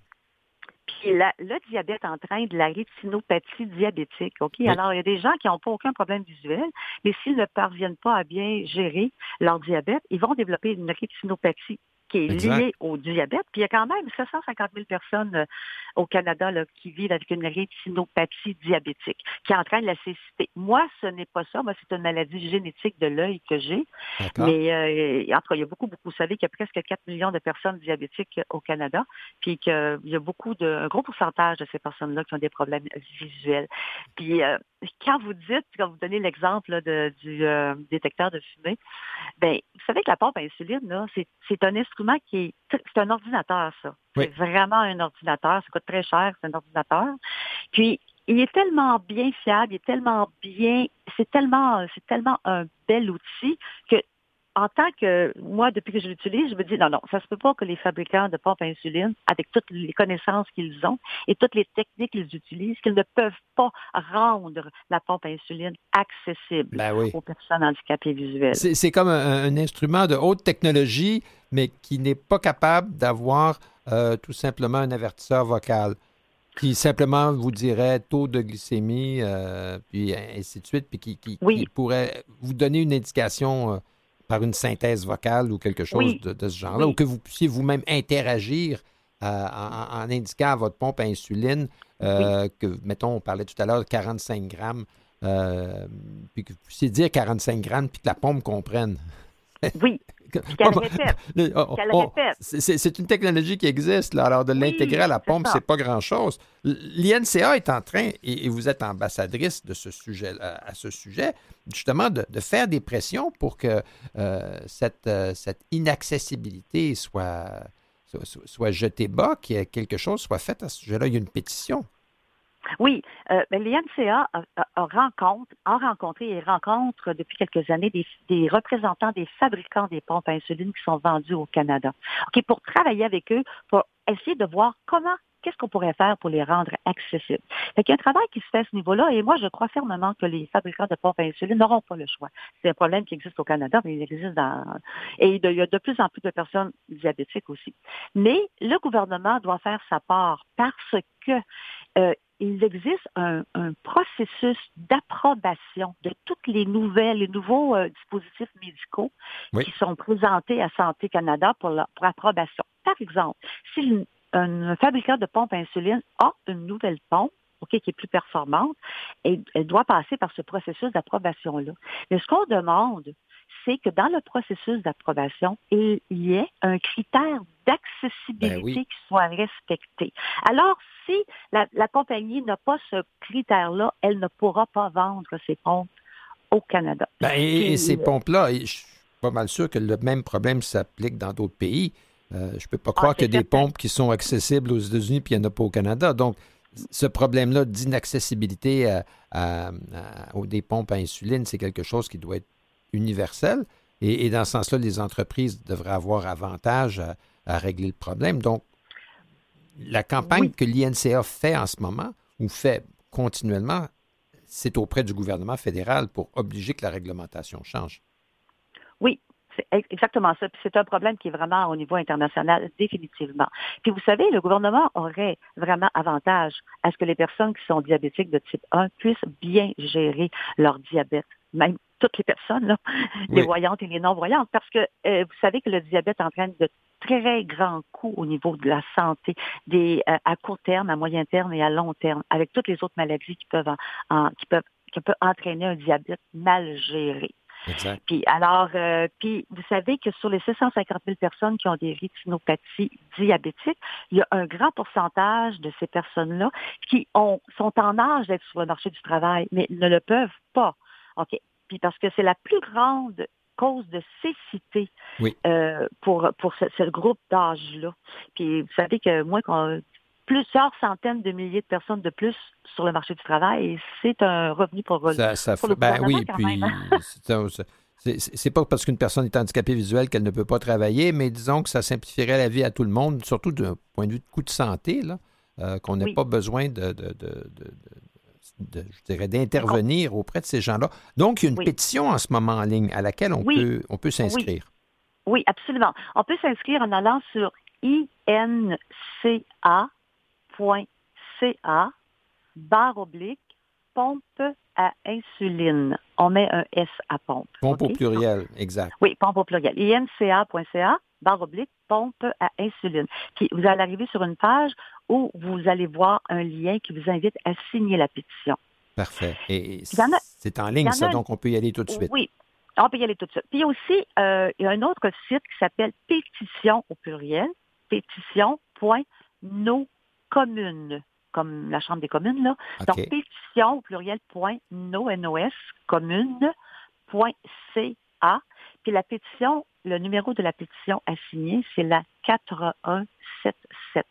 Puis le diabète entraîne de la rétinopathie diabétique. OK? Alors, il y a des gens qui n'ont pas aucun problème visuel, mais s'ils ne parviennent pas à bien gérer leur diabète, ils vont développer une rétinopathie qui est lié au diabète. Puis il y a quand même 750 000 personnes euh, au Canada qui vivent avec une rétinopathie diabétique, qui entraîne la cécité. Moi, ce n'est pas ça. Moi, c'est une maladie génétique de l'œil que j'ai. Mais euh, il y a beaucoup, beaucoup. Vous savez qu'il y a presque 4 millions de personnes diabétiques au Canada, puis qu'il y a beaucoup de, un gros pourcentage de ces personnes-là qui ont des problèmes visuels. Puis euh, quand vous dites, quand vous donnez l'exemple du euh, détecteur de fumée, ben, vous savez que la pompe à insuline, c'est un instrument qui est, c'est un ordinateur, ça. C'est vraiment un ordinateur. Ça coûte très cher, c'est un ordinateur. Puis, il est tellement bien fiable, il est tellement bien, c'est tellement, c'est tellement un bel outil que en tant que moi, depuis que je l'utilise, je me dis non, non, ça se peut pas que les fabricants de pompes à insuline, avec toutes les connaissances qu'ils ont et toutes les techniques qu'ils utilisent, qu'ils ne peuvent pas rendre la pompe à insuline accessible ben aux personnes handicapées visuelles. C'est comme un, instrument de haute technologie, mais qui n'est pas capable d'avoir euh, tout simplement un avertisseur vocal qui simplement vous dirait taux de glycémie, euh, puis ainsi de suite, puis qui, qui, pourrait vous donner une indication. Par une synthèse vocale ou quelque chose de, ce genre-là, ou que vous puissiez vous-même interagir euh, en, indiquant à votre pompe à insuline euh, que, mettons, on parlait tout à l'heure de 45 grammes, euh, puis que vous puissiez dire 45 grammes, puis que la pompe comprenne. Oui. Qu'elle répète. C'est une technologie qui existe. Là. Alors, de l'intégrer à la pompe, c'est pas grand-chose. L'INCA est en train, et, vous êtes ambassadrice de ce sujet, à ce sujet, justement, de, faire des pressions pour que euh, cette, euh, cette inaccessibilité soit, soit, soit jetée bas, que quelque chose soit fait à ce sujet-là. Il y a une pétition. Oui, euh, ben, l'INCA a, rencontré et rencontre depuis quelques années des, représentants des fabricants des pompes à insuline qui sont vendus au Canada. Ok, pour travailler avec eux, pour essayer de voir comment qu'est-ce qu'on pourrait faire pour les rendre accessibles. Il y a un travail qui se fait à ce niveau-là et moi, je crois fermement que les fabricants de pompes à insuline n'auront pas le choix. C'est un problème qui existe au Canada, mais il existe dans... Et il y a de plus en plus de personnes diabétiques aussi. Mais le gouvernement doit faire sa part parce que euh, il existe un, processus d'approbation de toutes les nouvelles, les nouveaux euh, dispositifs médicaux qui sont présentés à Santé Canada pour, pour approbation. Par exemple, si un fabricant de pompe à insuline a une nouvelle pompe, qui est plus performante, et elle doit passer par ce processus d'approbation-là. Mais ce qu'on demande, c'est que dans le processus d'approbation, il y ait un critère d'accessibilité ben qui soit respecté. Alors, si la, compagnie n'a pas ce critère-là, elle ne pourra pas vendre ses pompes au Canada. Ben, et, ces euh, pompes-là, je suis pas mal sûr que le même problème s'applique dans d'autres pays. Euh, je ne peux pas croire ah, qu'il y a des pompes qui sont accessibles aux États-Unis puis il n'y en a pas au Canada. Donc, ce problème-là d'inaccessibilité aux des pompes à insuline, c'est quelque chose qui doit être universel. Et, dans ce sens-là, les entreprises devraient avoir avantage à, régler le problème. Donc, la campagne que l'INCA fait en ce moment, ou fait continuellement, c'est auprès du gouvernement fédéral pour obliger que la réglementation change. Oui, c'est exactement ça. Puis c'est un problème qui est vraiment au niveau international, définitivement. Puis vous savez, le gouvernement aurait vraiment avantage à ce que les personnes qui sont diabétiques de type 1 puissent bien gérer leur diabète, même toutes les personnes, les voyantes et les non-voyantes, parce que euh, vous savez que le diabète entraîne de très grands coûts au niveau de la santé, des, euh, à court terme, à moyen terme et à long terme, avec toutes les autres maladies qui peuvent, qui peuvent qui peut entraîner un diabète mal géré. Puis alors, euh, puis vous savez que sur les 650 000 personnes qui ont des rétinopathies diabétiques, il y a un grand pourcentage de ces personnes-là qui ont, sont en âge d'être sur le marché du travail, mais ne le peuvent pas. OK? Puis parce que c'est la plus grande cause de cécité euh, pour, pour ce, groupe d'âge-là. Puis vous savez que moins qu'on plusieurs centaines de milliers de personnes de plus sur le marché du travail. C'est un revenu pour, ça, ça pour le ben oui, puis c'est pas parce qu'une personne est handicapée visuelle qu'elle ne peut pas travailler, mais disons que ça simplifierait la vie à tout le monde, surtout d'un point de vue de coût de santé, là, euh, qu'on n'ait pas besoin de, de, de, je dirais, d'intervenir auprès de ces gens-là. Donc, il y a une pétition en ce moment en ligne à laquelle on peut, on peut s'inscrire. Oui. absolument. On peut s'inscrire en allant sur INCA .ca barre oblique pompe à insuline. On met un S à pompe. Pompe au pluriel, exact. Oui, pompe au pluriel. INCA.ca barre oblique pompe à insuline. Puis vous allez arriver sur une page où vous allez voir un lien qui vous invite à signer la pétition. Parfait. Et c'est en ligne, ça, donc on peut y aller tout de suite. Oui, on peut y aller tout de suite. Puis aussi, euh, il y a un autre site qui s'appelle pétition au pluriel, pétition.no commune, comme la Chambre des communes, là. Donc, pétition au pluriel point nos, commune, point CA. Puis la pétition, le numéro de la pétition à signer, c'est la 4177.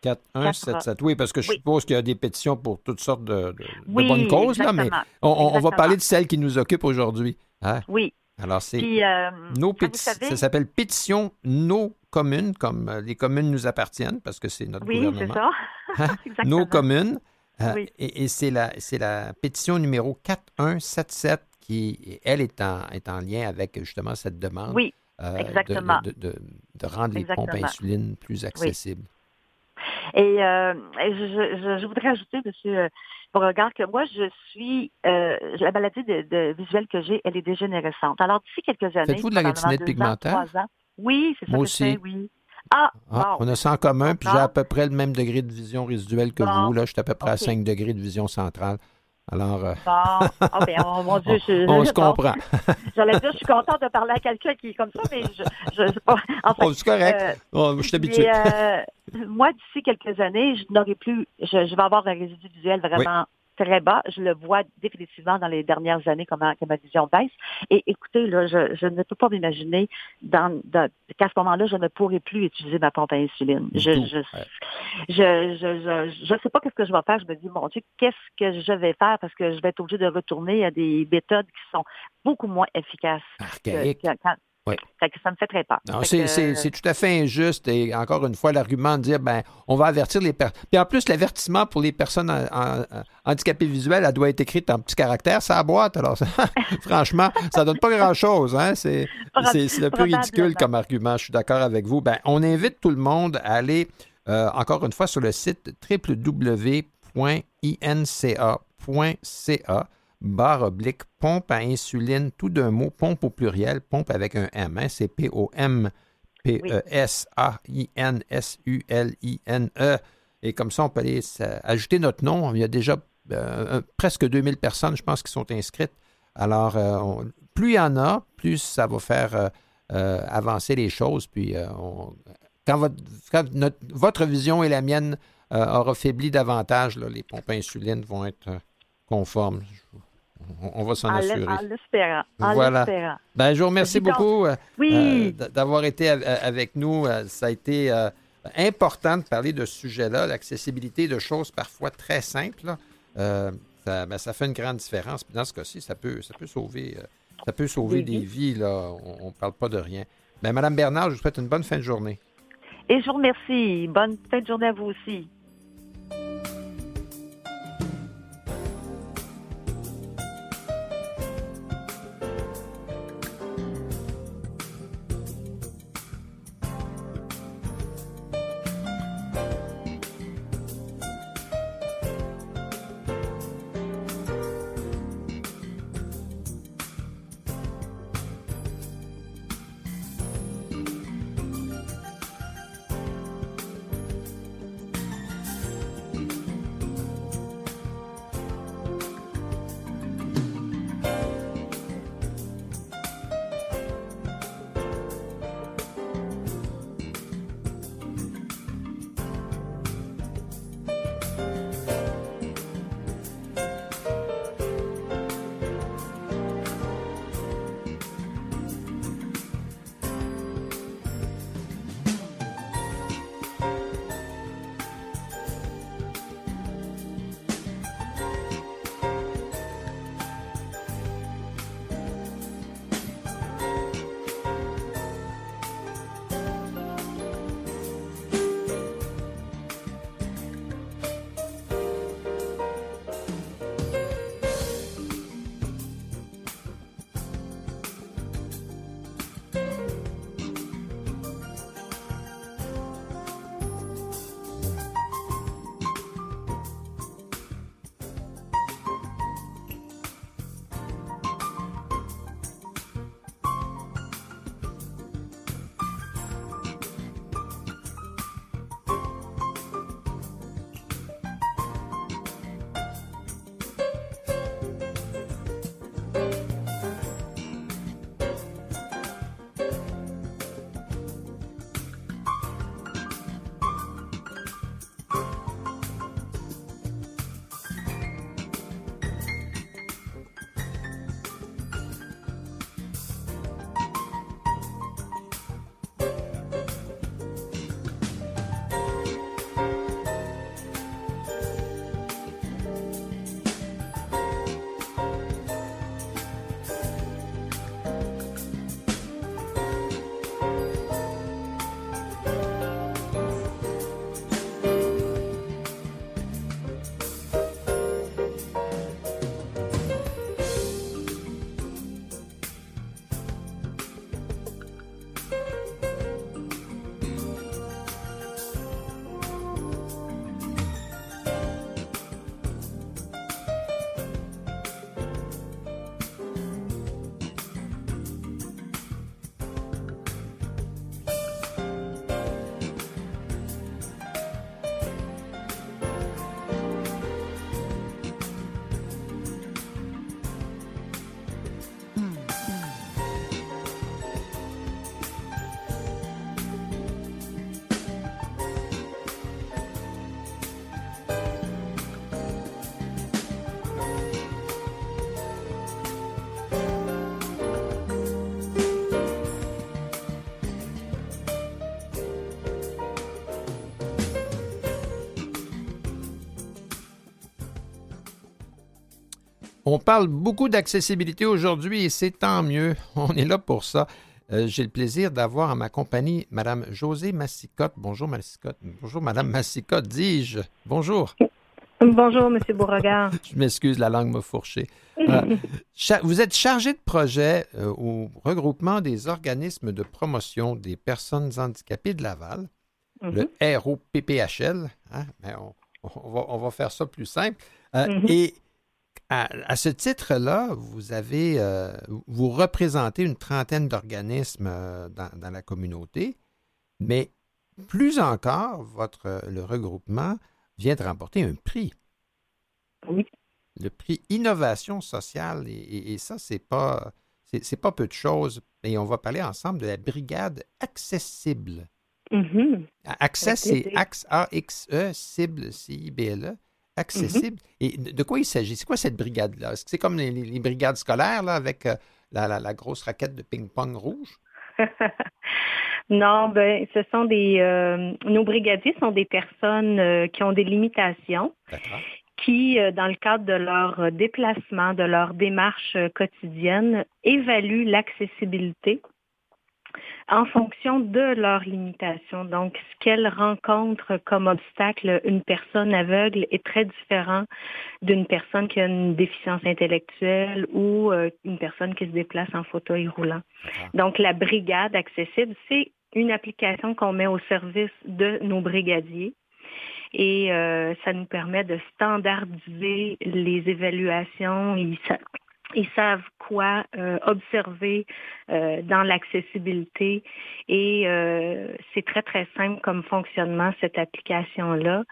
4177. Oui, parce que je suppose qu'il y a des pétitions pour toutes sortes de, bonnes causes, là, mais on, va parler de celle qui nous occupe aujourd'hui. Hein? Oui. Alors, c'est euh, nos pétitions. Ça s'appelle Pétition Nos communes, comme euh, les communes nous appartiennent, parce que c'est notre gouvernement. Oui, c'est ça. Hein? Nos communes. Euh, et, c'est la, la pétition numéro 4177 qui, elle, est en, est en lien avec justement cette demande. Oui, exactement. De, de, rendre les pompes à insuline plus accessibles. Et, je, voudrais ajouter, M. Beauregard, que moi, je suis, la maladie de, visuelle que j'ai, elle est dégénérescente. Alors, d'ici quelques années. Faites-vous de la rétinite pigmentaire? Oui, c'est ça. Moi aussi. oui. Ah, ah On a ça en commun, puis j'ai à peu près le même degré de vision résiduelle que vous. Là, je suis à peu près à 5 degrés de vision centrale. Alors. Euh... Bon. Oh, ben, oh, mon Dieu, je... on se comprend. J'allais dire, je suis contente de parler à quelqu'un qui est comme ça, mais je. je. Enfin, oh, c'est correct. Euh, oh, je suis habitué. Euh, moi, d'ici quelques années, je n'aurai plus. Je, vais avoir un résidu visuel vraiment très bas. Je le vois définitivement dans les dernières années comment que ma vision baisse. Et écoutez, là, je, ne peux pas m'imaginer dans, qu'à ce moment-là, je ne pourrai plus utiliser ma pompe à insuline. Je je, je, je, sais pas qu'est-ce que je vais faire. Je me dis, mon Dieu, qu'est-ce que je vais faire? Parce que je vais être obligée de retourner à des méthodes qui sont beaucoup moins efficaces. Ça me fait très peur. C'est tout à fait injuste. Et encore une fois, l'argument de dire ben on va avertir les personnes. Puis en plus, l'avertissement pour les personnes handicapées visuelles, elle doit être écrite en petits caractères, ça boîte. Alors, franchement, ça donne pas grand-chose. Hein? C'est le plus ridicule comme argument. Je suis d'accord avec vous. Ben, on invite tout le monde à aller, euh, encore une fois, sur le site www.inca.ca barre oblique, pompe à insuline, tout d'un mot, pompe au pluriel, pompe avec un M, hein, c'est P-O-M-P-E-S-A-I-N-S-U-L-I-N-E. Et comme ça, on peut aller ajouter notre nom. Il y a déjà euh, presque 2000 personnes, je pense, qui sont inscrites. Alors, euh, plus il y en a, plus ça va faire euh, avancer les choses. Puis, quand, votre, votre, vision et la mienne aura faibli davantage, les pompes à insuline vont être conformes. On va s'en assurer. En l'espérant. Voilà. Ben, je vous remercie beaucoup euh, euh, d'avoir été avec nous. Euh, ça a été important de parler de ce sujet-là, l'accessibilité de choses parfois très simples. ça, ben, ça, fait une grande différence. dans ce cas-ci, ça peut, ça peut sauver, ça peut sauver des vies. Là. On ne parle pas de rien. Ben, Madame Bernard, je vous souhaite une bonne fin de journée. Et je vous remercie. Bonne fin de journée à vous aussi. On parle beaucoup d'accessibilité aujourd'hui et c'est tant mieux. On est là pour ça. Euh, j'ai le plaisir d'avoir à ma compagnie Mme Josée Massicotte. Bonjour, Massicotte. Bonjour, Mme Massicotte, dis-je. Bonjour. Bonjour, M. Beauregard. Je m'excuse, la langue m'a fourché. Euh, vous êtes chargé de projet euh, au regroupement des organismes de promotion des personnes handicapées de Laval, le mhm. ROPPHL. Hein? Ben, on, va, faire ça plus simple. Mhm. Et à, ce titre-là, vous avez, euh, vous représentez une trentaine d'organismes euh, dans, la communauté, mais plus encore, votre le regroupement vient de remporter un prix. Oui. Le prix Innovation sociale, et, ça, c'est pas c'est pas peu de choses. Et on va parler ensemble de la brigade accessible. Mm-hmm. Accès, c'est A-X-E, cible, C-I-B-L-E accessible. Et de quoi il s'agit? C'est quoi cette brigade-là? Est-ce que c'est comme les, brigades scolaires là, avec euh, la, grosse raquette de ping-pong rouge? non, ben, ce sont des. Euh, nos brigadiers sont des personnes euh, qui ont des limitations, qui, dans le cadre de leur déplacement, de leur démarche quotidienne, évaluent l'accessibilité en fonction de leurs limitations. Donc, ce qu'elles rencontrent comme obstacle, une personne aveugle est très différent d'une personne qui a une déficience intellectuelle ou euh, une personne qui se déplace en fauteuil roulant. Donc, la brigade accessible, c'est une application qu'on met au service de nos brigadiers et euh, ça nous permet de standardiser les évaluations. et ils savent quoi euh, observer euh, dans l'accessibilité et euh, c'est très très simple comme fonctionnement cette application là.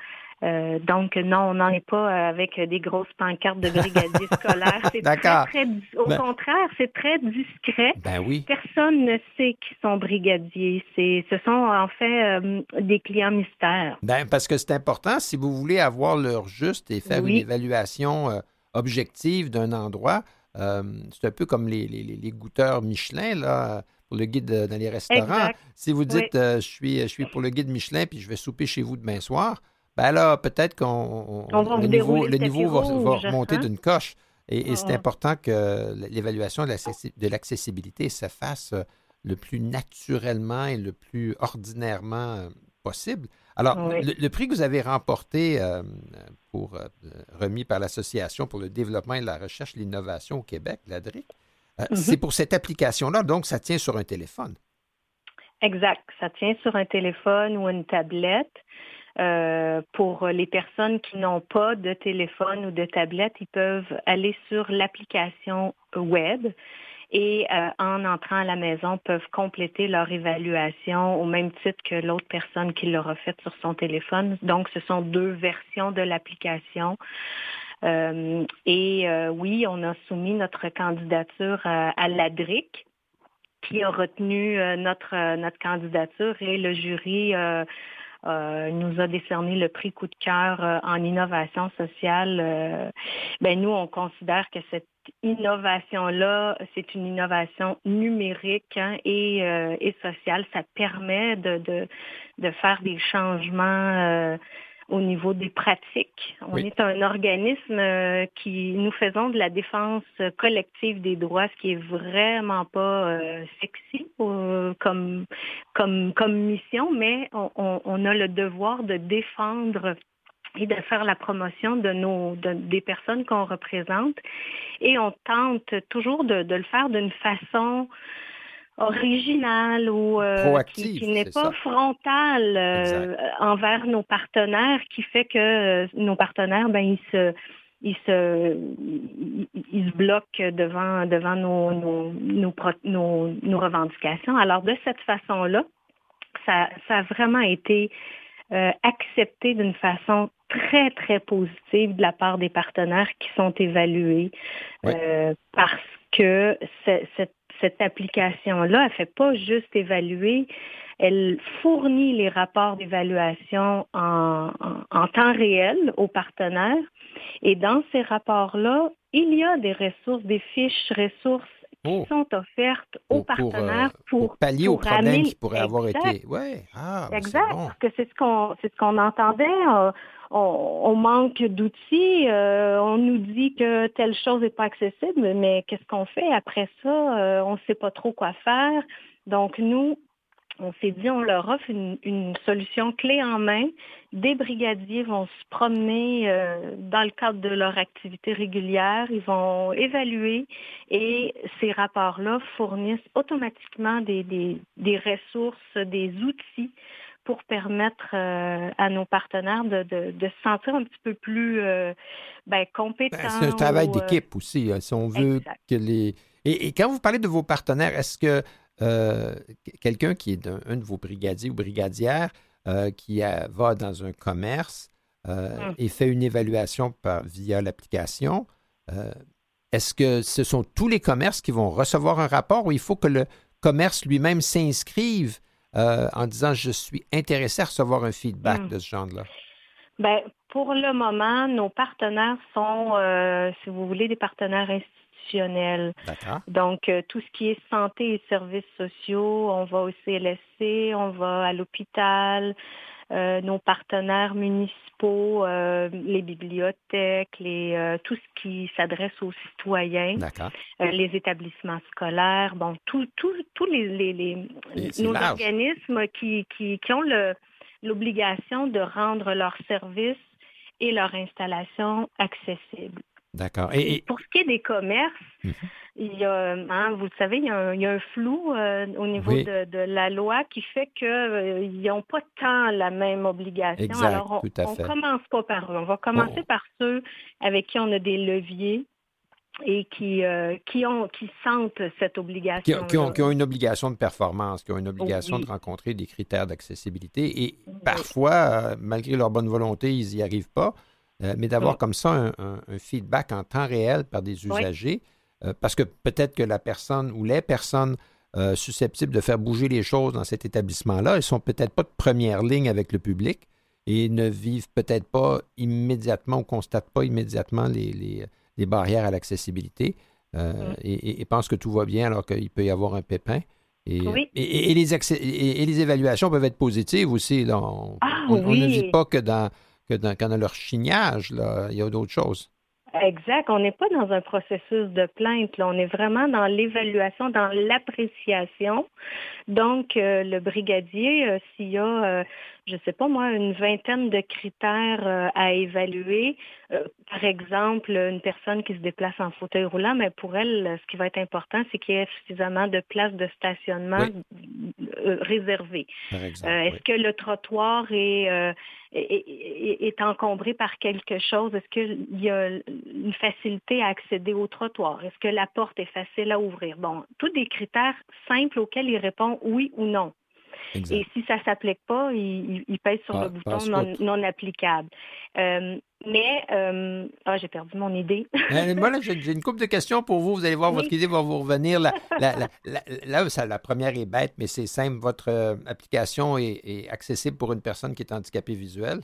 donc non, on n'en est pas avec des grosses pancartes de brigadiers scolaires. C'est très, au ben contraire, c'est très discret. Ben oui. Personne ne sait qui sont brigadiers. C'est, ce sont en fait des clients mystères. Ben parce que c'est important si vous voulez avoir l'heure juste et faire une évaluation objective d'un endroit. Euh, c'est un peu comme les, les, goûteurs Michelin, là, pour le guide dans les restaurants. Si vous dites, euh, je, suis, je suis pour le guide Michelin, puis je vais souper chez vous demain soir, ben là, peut-être qu'on le niveau, le niveau va, remonter hein? d'une coche. Et, c'est important que l'évaluation de l'accessibilité se fasse euh, le plus naturellement et le plus ordinairement possible. Alors, le, prix que vous avez remporté euh, pour euh, remis par l'Association pour le développement et la recherche et l'innovation au Québec, l'ADRIC, euh, mhm. c'est pour cette application-là, donc ça tient sur un téléphone. Exact. Ça tient sur un téléphone ou une tablette. pour les personnes qui n'ont pas de téléphone ou de tablette, ils peuvent aller sur l'application web et euh, en entrant à la maison peuvent compléter leur évaluation au même titre que l'autre personne qui l'aura faite sur son téléphone. Donc, ce sont deux versions de l'application. Euh, et euh, oui, on a soumis notre candidature à, à l'ADRIC qui a retenu notre, notre candidature et le jury nous a décerné le prix coup de cœur en innovation sociale. ben nous, on considère que cette innovation-là, c'est une innovation numérique hein, et, euh, et, sociale. Ça permet de, de, de faire des changements euh, au niveau des pratiques. On est un organisme euh, qui nous faisons de la défense collective des droits, ce qui est vraiment pas sexy comme, comme, comme mission, mais on, on, a le devoir de défendre et de faire la promotion de nos des personnes qu'on représente. Et on tente toujours de, le faire d'une façon originale ou euh, qui, n'est pas frontale euh, envers nos partenaires, qui fait que euh, nos partenaires, ben ils se ils se ils se bloquent devant devant nos nos, nos, nos revendications. Alors de cette façon-là, ça, ça a vraiment été euh, accepté d'une façon très, très positive de la part des partenaires qui sont évalués euh, parce que cette, cette application-là, elle ne fait pas juste évaluer, elle fournit les rapports d'évaluation en, en, temps réel aux partenaires. Et dans ces rapports-là, il y a des ressources, des fiches ressources oh. sont offertes aux partenaires euh, pour, pour, pallier aux problèmes qui pourraient avoir été. Ouais. Ah, exact. Parce que c'est ce qu'on c'est ce qu'on entendait. Euh, on, manque d'outils, on nous dit que telle chose n'est pas accessible, mais qu'est-ce qu'on fait? Après ça? on ne sait pas trop quoi faire. Donc, nous, on s'est dit, on leur offre une, solution clé en main. Des brigadiers vont se promener euh, dans le cadre de leur activité régulière, ils vont évaluer et ces rapports-là fournissent automatiquement des, ressources, des outils pour permettre euh, à nos partenaires de, se sentir un petit peu plus euh, ben, compétents. Ben, c'est un travail d'équipe aussi, hein, si on veut que les... et, quand vous parlez de vos partenaires, est-ce que euh, quelqu'un qui est un, de vos brigadiers ou brigadières euh, qui va dans un commerce euh, hum. et fait une évaluation par, via l'application, est-ce que ce sont tous les commerces qui vont recevoir un rapport ou il faut que le commerce lui-même s'inscrive en disant je suis intéressé à recevoir un feedback hum. de ce genre-là? Ben, pour le moment, nos partenaires sont, si vous voulez, des partenaires institutionnels donc, euh, tout ce qui est santé et services sociaux, on va au CLSC, on va à l'hôpital, euh, nos partenaires municipaux, euh, les bibliothèques, les, tout ce qui s'adresse aux citoyens, les établissements scolaires, bon, tous les, les, les nos organismes qui, qui, qui ont l'obligation de rendre leurs services et leur installation accessibles. D'accord. Et, pour ce qui est des commerces, mhm. il y a, hein, vous le savez, il y a un, flou euh, au niveau de, la loi qui fait qu'ils euh, n'ont pas tant la même obligation. Exact, Alors, on ne commence pas par eux. On va commencer par ceux avec qui on a des leviers et qui, euh, qui, ont, qui sentent cette obligation. Qui, ont, qui, ont, une obligation de performance, qui ont une obligation de rencontrer des critères d'accessibilité. Et parfois, malgré leur bonne volonté, ils n'y arrivent pas. Euh, mais d'avoir mm. comme ça un, feedback en temps réel par des usagers, euh, parce que peut-être que la personne ou les personnes euh, susceptibles de faire bouger les choses dans cet établissement-là, ils sont peut-être pas de première ligne avec le public et ne vivent peut-être pas immédiatement ou constatent pas immédiatement les, barrières à l'accessibilité mm. et, pensent que tout va bien alors qu'il peut y avoir un pépin. Et, et, les, et, les évaluations peuvent être positives aussi. On, ah on ne dit pas que dans que dans, leur chignage, il y a d'autres choses. Exact. On n'est pas dans un processus de plainte. Là. On est vraiment dans l'évaluation, dans l'appréciation. Donc, euh, le brigadier, euh, s'il y a, euh, je ne sais pas moi, une vingtaine de critères à évaluer, par exemple, une personne qui se déplace en fauteuil roulant, mais pour elle, ce qui va être important, c'est qu'il y ait suffisamment de places de stationnement réservées. Est-ce que le trottoir est est, encombré par quelque chose? Est-ce qu'il y a une facilité à accéder au trottoir? Est-ce que la porte est facile à ouvrir? Bon, tous des critères simples auxquels il répond oui ou non. Et si ça ne s'applique pas, il, pèse sur le bouton non, applicable. Euh, mais, euh, ah, j'ai perdu mon idée. Euh, moi, j'ai une couple de questions pour vous. Vous allez voir, votre idée va vous revenir. La, là, ça, la première est bête, mais c'est simple. Votre application est, accessible pour une personne qui est handicapée visuelle?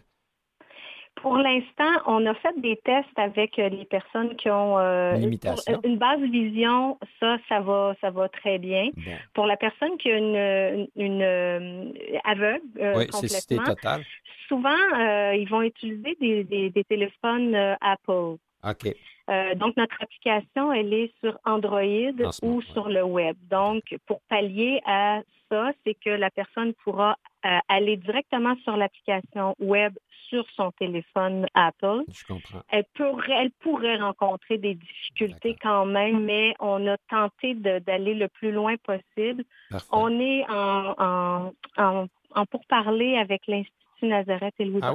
Pour l'instant, on a fait des tests avec euh, les personnes qui ont euh, une, base vision. Ça, ça va, ça va très bien. Pour la personne qui a une, une, euh, aveugle complètement, souvent ils vont utiliser des, des, téléphones Apple. OK. donc, notre application, elle est sur Android ou sur le web. Donc, pour pallier à ça, c'est que la personne pourra aller directement sur l'application web sur son téléphone Apple. Je comprends. Elle pourrait, elle pourrait rencontrer des difficultés quand même, mais on a tenté d'aller le plus loin possible. On est en, en, en, pourparler avec l'Institut Nazareth et Louis ah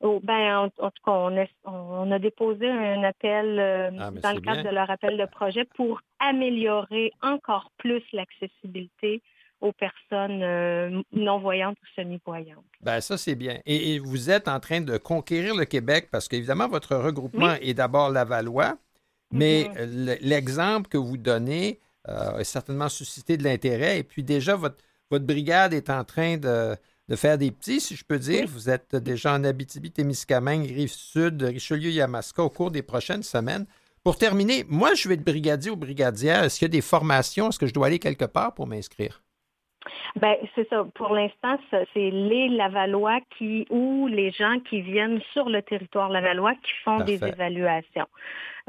oh, ben, en, tout cas, on a, on a déposé un appel euh, ah, dans le cadre de leur appel de projet pour améliorer encore plus l'accessibilité aux personnes euh, non-voyantes ou semi-voyantes. Ben ça, c'est bien. Et, vous êtes en train de conquérir le Québec parce qu'évidemment, votre regroupement est d'abord Lavallois, mais mm-hmm. l'exemple que vous donnez euh, a certainement suscité de l'intérêt. Et puis déjà, votre, votre brigade est en train de, faire des petits, si je peux dire. Vous êtes déjà en Abitibi-Témiscamingue, Rive-Sud, Richelieu-Yamaska au cours des prochaines semaines. Pour terminer, moi, je vais être brigadier ou brigadière. Est-ce qu'il y a des formations? Est-ce que je dois aller quelque part pour m'inscrire? Ben, c'est ça. Pour l'instant, c'est les Lavallois qui ou les gens qui viennent sur le territoire Lavallois qui font des évaluations.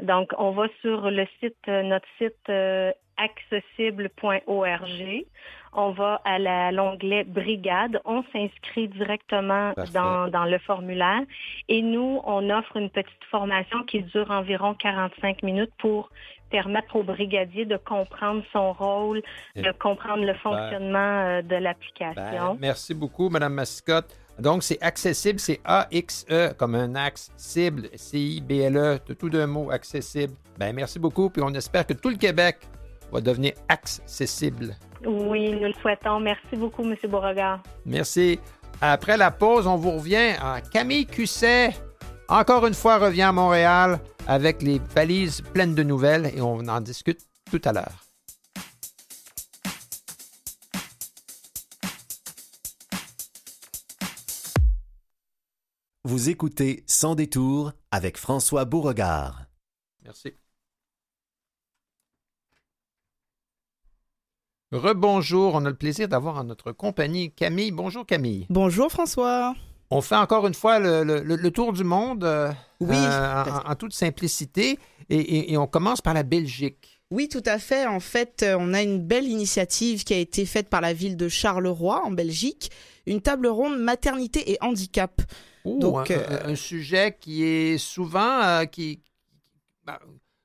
Donc, on va sur le site, euh, notre site euh, accessible.org. On va à l'onglet Brigade. On s'inscrit directement dans, dans, le formulaire. Et nous, on offre une petite formation qui dure environ 45 minutes pour permettre au brigadier de comprendre son rôle, de comprendre le fonctionnement euh, de l'application. Ben, merci beaucoup, Madame Mascotte. Donc, c'est accessible, c'est A-X-E, comme un axe, cible, C-I-B-L-E, tout d'un mot, accessible. Ben, merci beaucoup, puis on espère que tout le Québec va devenir accessible. Oui, nous le souhaitons. Merci beaucoup, M. Beauregard. Merci. Après la pause, on vous revient à Camille Cusset. Encore une fois, revient à Montréal avec les valises pleines de nouvelles et on en discute tout à l'heure. Vous écoutez Sans détour avec François Beauregard. Merci. Rebonjour, on a le plaisir d'avoir en notre compagnie Camille. Bonjour Camille. Bonjour François. On fait encore une fois le, tour du monde euh, oui. Euh, en, toute simplicité et, on commence par la Belgique. Oui, tout à fait. En fait, euh, on a une belle initiative qui a été faite par la ville de Charleroi en Belgique, une table ronde maternité et handicap. Donc, un, sujet qui est souvent qui, bah,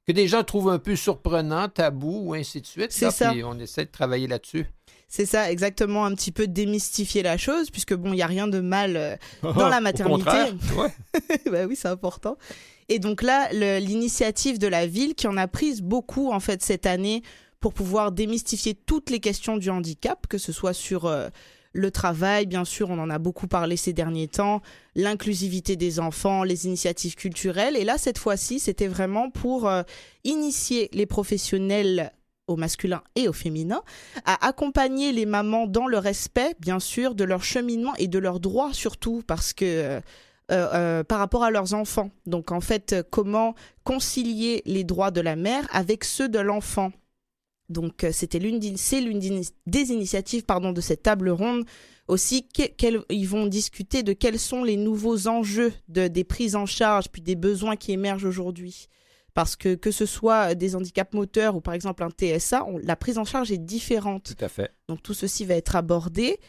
que des gens trouvent un peu surprenant, tabou ou ainsi de suite. C'est ça. on essaie de travailler là-dessus. C'est ça, exactement, un petit peu démystifier la chose, puisque bon, il n'y a rien de mal euh, dans la maternité. bah oui, c'est important. Et donc là, l'initiative de la ville qui en a prise beaucoup en fait cette année pour pouvoir démystifier toutes les questions du handicap, que ce soit sur euh, le travail, bien sûr, on en a beaucoup parlé ces derniers temps, l'inclusivité des enfants, les initiatives culturelles. Et là, cette fois-ci, c'était vraiment pour euh, initier les professionnels au masculin et au féminin, à accompagner les mamans dans le respect, bien sûr, de leur cheminement et de leurs droits surtout, parce que euh, euh, par rapport à leurs enfants. Donc en fait, comment concilier les droits de la mère avec ceux de l'enfant. Donc euh, c'était l'une c'est l'une des initiatives pardon de cette table ronde. Aussi ils vont discuter de quels sont les nouveaux enjeux de, des prises en charge puis des besoins qui émergent aujourd'hui parce que que ce soit des handicaps moteurs ou par exemple un TSA, la prise en charge est différente. Tout à fait. Donc tout ceci va être abordé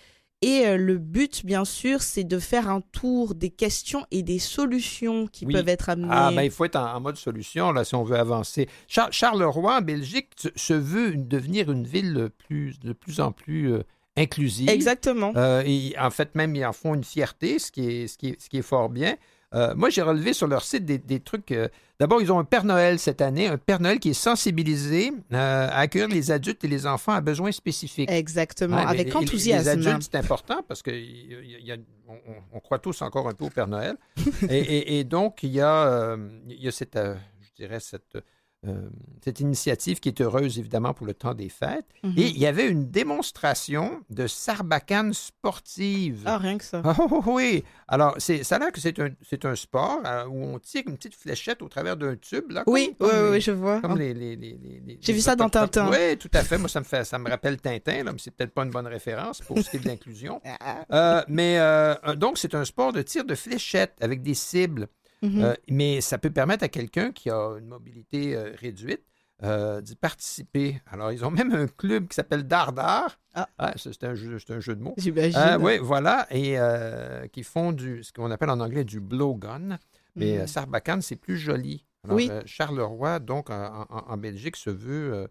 et euh, le but, bien sûr, c'est de faire un tour des questions et des solutions qui peuvent être amenées. Ah, ben, il faut être en, mode solution, là, si on veut avancer. Charleroi, en Belgique, se veut devenir une ville plus, de plus en plus euh, inclusive. Exactement. Euh, et en fait, même, ils en font une fierté, ce qui est, ce qui est, ce qui est fort bien. Euh, moi, j'ai relevé sur leur site des, trucs. Euh, d'abord, ils ont un Père Noël cette année, un Père Noël qui est sensibilisé euh, à accueillir les adultes et les enfants à besoins spécifiques. Exactement, avec enthousiasme. Les adultes, c'est important parce qu'on on, croit tous encore un peu au Père Noël. et, donc, il y a, il y a cette, je dirais, cette euh, cette initiative qui est heureuse, évidemment, pour le temps des fêtes. Mhm. Et il y avait une démonstration de sarbacane sportive. Ah, rien que ça. Oh, oui. Alors, c'est, ça a l'air que c'est un, un sport euh, où on tire une petite fléchette au travers d'un tube. Là, oui, oui, oui, je vois. Comme les, les, les, J'ai vu ça dans Tintin. Oui, tout à fait. Moi, ça me, fait, ça me rappelle Tintin, là, mais c'est peut-être pas une bonne référence pour ce qui est de l'inclusion. Euh, mais donc, c'est un sport de tir de fléchette avec des cibles. Mhm. Euh, mais ça peut permettre à quelqu'un qui a une mobilité euh, réduite euh, d'y participer. Alors, ils ont même un club qui s'appelle Dardar. Ah. ah c'est un, jeu, un jeu de mots. J'imagine. oui, voilà. Et qui font du, ce qu'on appelle en anglais du blowgun. Mais mm. Sarbacane, c'est plus joli. oui. Charleroi, donc, en, Belgique, se veut.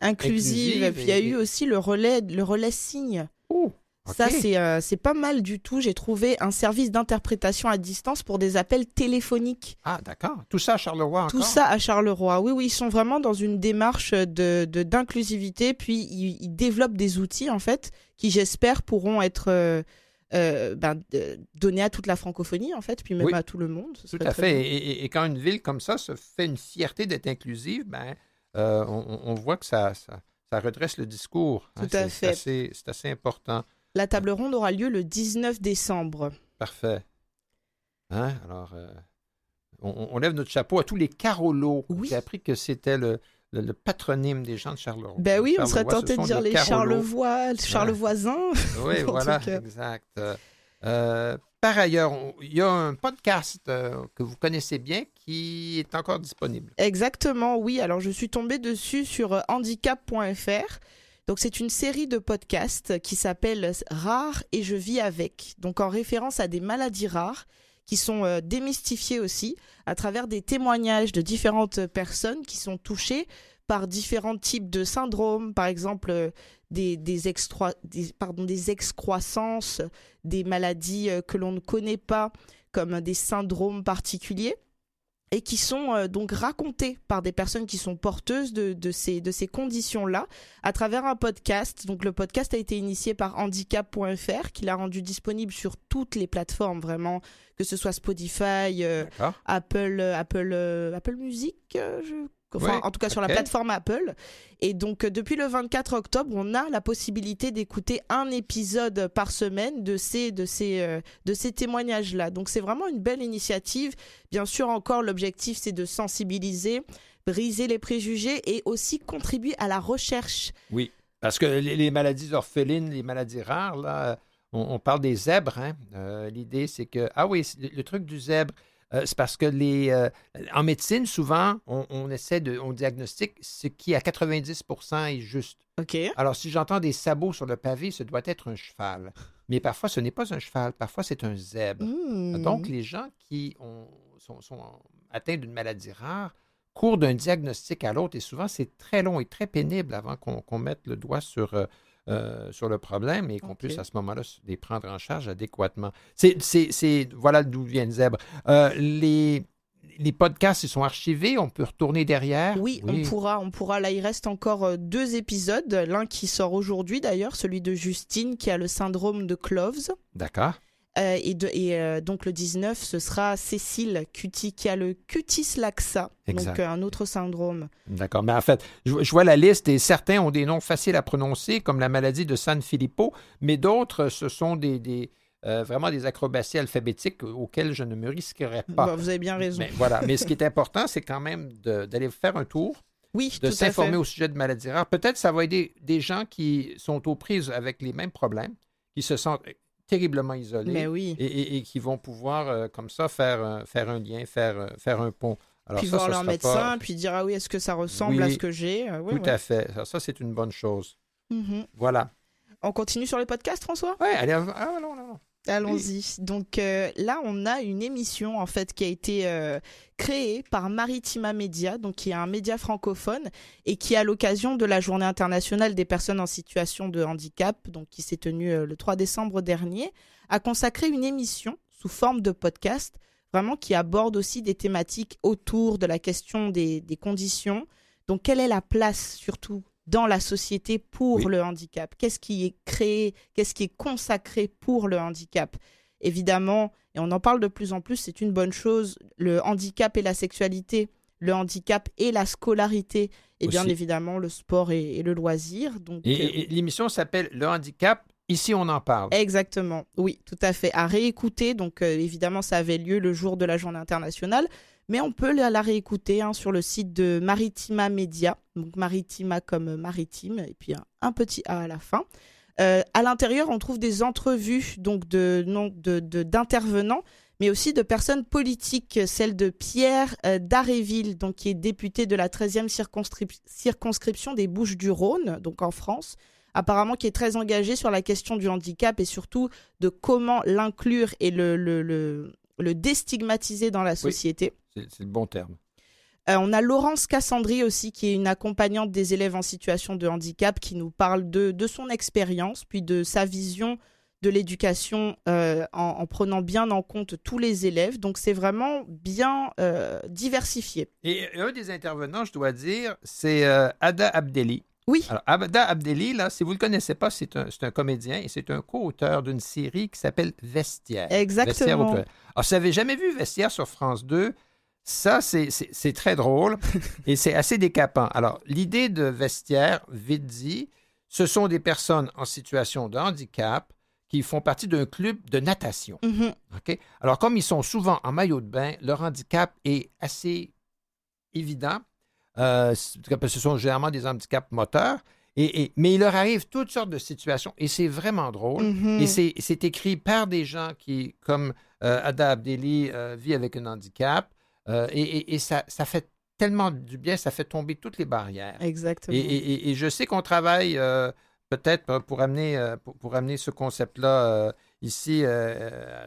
inclusive. Et puis, il y a eu aussi le relais, le relais signe. Oh. Ça, euh, c'est pas mal du tout. J'ai trouvé un service d'interprétation à distance pour des appels téléphoniques. Ah, d'accord. Tout ça à Charleroi Tout ça à Charleroi. Oui, oui, ils sont vraiment dans une démarche de d'inclusivité. puis, ils, développent des outils, en fait, qui, j'espère, pourront être euh, euh, ben, donnés à toute la francophonie, en fait, puis même à tout le monde. tout à fait. Et, quand une ville comme ça se fait une fierté d'être inclusive, ben, on, voit que ça, ça, redresse le discours. Hein. Tout à fait. C'est assez important. La table ronde aura lieu le 19 décembre. Parfait. Hein? Alors, euh, on, lève notre chapeau à tous les Carolos. Oui. J'ai appris que c'était le, le, patronyme des gens de Charleroi. Ben oui, on serait tenté de dire les Charlevoix, Charlevoisins. Oui, voilà, exact. Euh, par ailleurs, il y a un podcast euh, que vous connaissez bien qui est encore disponible. Exactement, oui. Alors, je suis tombée dessus sur handicap.fr. Donc, c'est une série de podcasts qui s'appelle Rare et je vis avec. Donc, en référence à des maladies rares qui sont démystifiées aussi à travers des témoignages de différentes personnes qui sont touchées par différents types de syndromes, par exemple pardon, des excroissances, des maladies euh, que l'on ne connaît pas, comme des syndromes particuliers et qui sont euh, donc racontées par des personnes qui sont porteuses de, de ces, de ces conditions-là à travers un podcast. Donc le podcast a été initié par handicap.fr, qui l'a rendu disponible sur toutes les plateformes vraiment, que ce soit Spotify, euh, Apple, Apple, Apple Music, je Enfin, en tout cas sur la plateforme Apple. Et donc, euh, depuis le 24 octobre, on a la possibilité d'écouter un épisode par semaine de ces, de ces, euh, de ces témoignages-là. Donc, c'est vraiment une belle initiative. Bien sûr, encore, l'objectif, c'est de sensibiliser, briser les préjugés et aussi contribuer à la recherche. Oui, parce que les, maladies orphelines, les maladies rares, là, on, parle des zèbres. Hein. Euh, l'idée, c'est que, ah oui, le truc du zèbre, euh, c'est parce que les, euh, en médecine, souvent, on, essaie de, on diagnostique ce qui à 90% est juste. OK. Alors, si j'entends des sabots sur le pavé, ce doit être un cheval. Mais parfois, ce n'est pas un cheval, parfois, c'est un zèbre. Hmm. Donc, les gens qui sont, atteints d'une maladie rare courent d'un diagnostic à l'autre et souvent, c'est très long et très pénible avant qu'on mette le doigt sur. Euh, euh, sur le problème et qu'on puisse à ce moment-là les prendre en charge adéquatement. C'est, voilà d'où vient le zèbre. Euh, les, les podcasts, ils sont archivés, on peut retourner derrière? Oui, on pourra, on pourra. Là, il reste encore euh, deux épisodes. L'un qui sort aujourd'hui d'ailleurs, celui de Justine qui a le syndrome de Cloves. D'accord. Euh, et, euh, donc le 19, ce sera Cécile Cutie qui a le cutis laxa, donc euh, un autre syndrome. D'accord, mais en fait, je, vois la liste et certains ont des noms faciles à prononcer, comme la maladie de San Filippo, mais d'autres, ce sont des, vraiment des acrobaties alphabétiques auxquelles je ne me risquerais pas. Bah, vous avez bien raison. Mais, voilà, mais ce qui est important, c'est quand même d'aller faire un tour. Oui, de s'informer au sujet de maladies rares. Peut-être ça va aider des gens qui sont aux prises avec les mêmes problèmes, qui se sentent terriblement isolés ben oui. et, qui vont pouvoir, euh, comme ça, faire, euh, faire un lien, faire, euh, faire un pont. Alors puis voir leur médecin, puis dire ah oui, est-ce que ça ressemble à ce que j'ai? Tout à fait. Ça, c'est une bonne chose. Mm-hmm. Voilà. On continue sur les podcasts, François? Oui, allez, ah, non, non, non. Allons-y. Donc euh, là, on a une émission en fait qui a été euh, créée par Maritima Media, donc qui est un média francophone et qui, à l'occasion de la Journée internationale des personnes en situation de handicap, donc qui s'est tenue euh, le 3 décembre dernier, a consacré une émission sous forme de podcast, vraiment qui aborde aussi des thématiques autour de la question des, des conditions. Donc, quelle est la place surtout dans la société pour le handicap? Qu'est-ce qui est créé Qu'est-ce qui est consacré pour le handicap? Évidemment, et on en parle de plus en plus, c'est une bonne chose, le handicap et la sexualité, le handicap et la scolarité, et bien évidemment le sport et, le loisir. Donc, et, euh, l'émission s'appelle Le handicap Ici, on en parle. Exactement, oui, tout à fait. À réécouter, donc euh, évidemment, ça avait lieu le jour de la journée internationale, mais on peut la, réécouter hein, sur le site de Maritima Media, donc Maritima comme maritime, et puis un, petit A à la fin. Euh, à l'intérieur, on trouve des entrevues donc de, d'intervenants, mais aussi de personnes politiques, celle de Pierre euh, Daréville, donc qui est député de la 13e circonscription des Bouches-du-Rhône, donc en France, apparemment qui est très engagé sur la question du handicap et surtout de comment l'inclure et le, le, le déstigmatiser dans la société. c'est le bon terme. Euh, on a Laurence Cassandri aussi, qui est une accompagnante des élèves en situation de handicap, qui nous parle de, de son expérience, puis de sa vision de l'éducation euh, en, prenant bien en compte tous les élèves. Donc c'est vraiment bien euh, diversifié. Et un des intervenants, je dois dire, c'est Ada Abdeli. Oui. Alors, Abda Abdeli, là, si vous ne le connaissez pas, c'est un, un, comédien et c'est un co-auteur d'une série qui s'appelle Vestiaire. Exactement. Alors, si vous n'avez jamais vu Vestiaire sur France 2, ça, c'est très drôle et c'est assez décapant. Alors, l'idée de Vestiaire, vite dit, ce sont des personnes en situation de handicap qui font partie d'un club de natation. Mm-hmm. Alors, comme ils sont souvent en maillot de bain, leur handicap est assez évident ce sont généralement des handicaps moteurs. Et, mais il leur arrive toutes sortes de situations et c'est vraiment drôle. Et mm-hmm. c'est écrit par des gens qui, comme Ada Abdeli, vit avec un handicap. et, et ça, ça, fait tellement du bien, ça fait tomber toutes les barrières. Exactement. Et, je sais qu'on travaille peut-être pour amener, pour, amener ce concept-là ici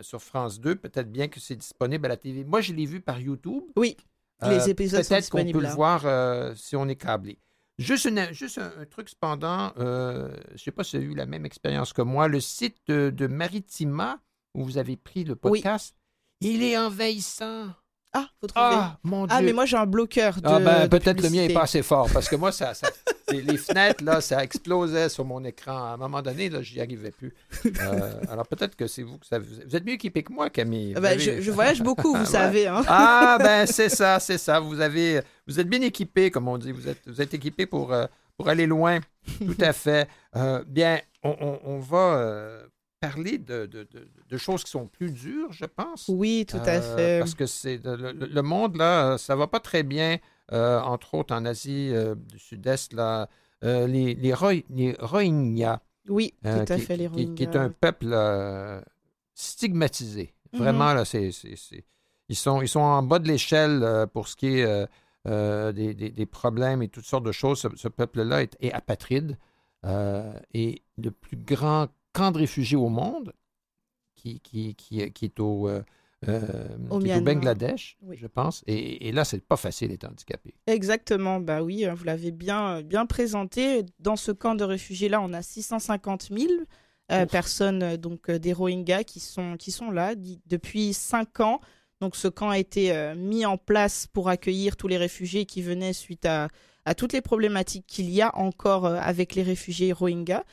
sur France 2. Peut-être bien que c'est disponible à la TV. Moi, je l'ai vu par YouTube. Oui, les épisodes disponibles. Peut-être qu'on peut le voir si on est câblé. Juste, juste un, truc cependant, euh, je ne sais pas si vous avez eu la même expérience que moi, le site de, Maritima, où vous avez pris le podcast, il est envahissant. Ah, faut trouver. Ah, mon Dieu. Ah, mais moi, j'ai un bloqueur de. Ah, ben, peut-être le mien n'est pas assez fort parce que moi, ça, les, fenêtres, là, ça explosait sur mon écran. À un moment donné, là, j'y arrivais plus. Euh, alors, peut-être que c'est vous que ça. Vous êtes mieux équipé que moi, Camille. Ben, je, voyage beaucoup, vous savez. Hein. Ah, ben, c'est ça, c'est ça. Vous, avez, vous êtes bien équipé, comme on dit. Vous êtes, vous êtes équipé pour, euh, pour aller loin. Tout à fait. Euh, bien, on, on va parler de, de, choses qui sont plus dures, je pense. Oui, tout à euh, fait. Parce que c'est le, monde, là, ça va pas très bien, entre autres en Asie euh, du Sud-Est, là, les, les, Rohingyas. Oui, tout à fait, les Rohingyas. Qui, est un peuple stigmatisé. Mhm. Vraiment, là, c'est, ils, sont, ils sont en bas de l'échelle pour ce qui est des, des, problèmes et toutes sortes de choses. Ce, peuple-là est, est, apatride. et le plus grand camp de réfugiés au monde, qui, qui, qui, qui est au, euh, euh, au, Bangladesh, je pense. Et, et là, c'est pas facile d'être handicapé. Exactement, bah oui, hein, vous l'avez bien, bien présenté. Dans ce camp de réfugiés-là, on a 650 000 euh, personnes, donc des Rohingyas, qui sont, qui sont là depuis 5 ans. Donc ce camp a été mis en place pour accueillir tous les réfugiés qui venaient suite à, à toutes les problématiques qu'il y a encore avec les réfugiés Rohingyas.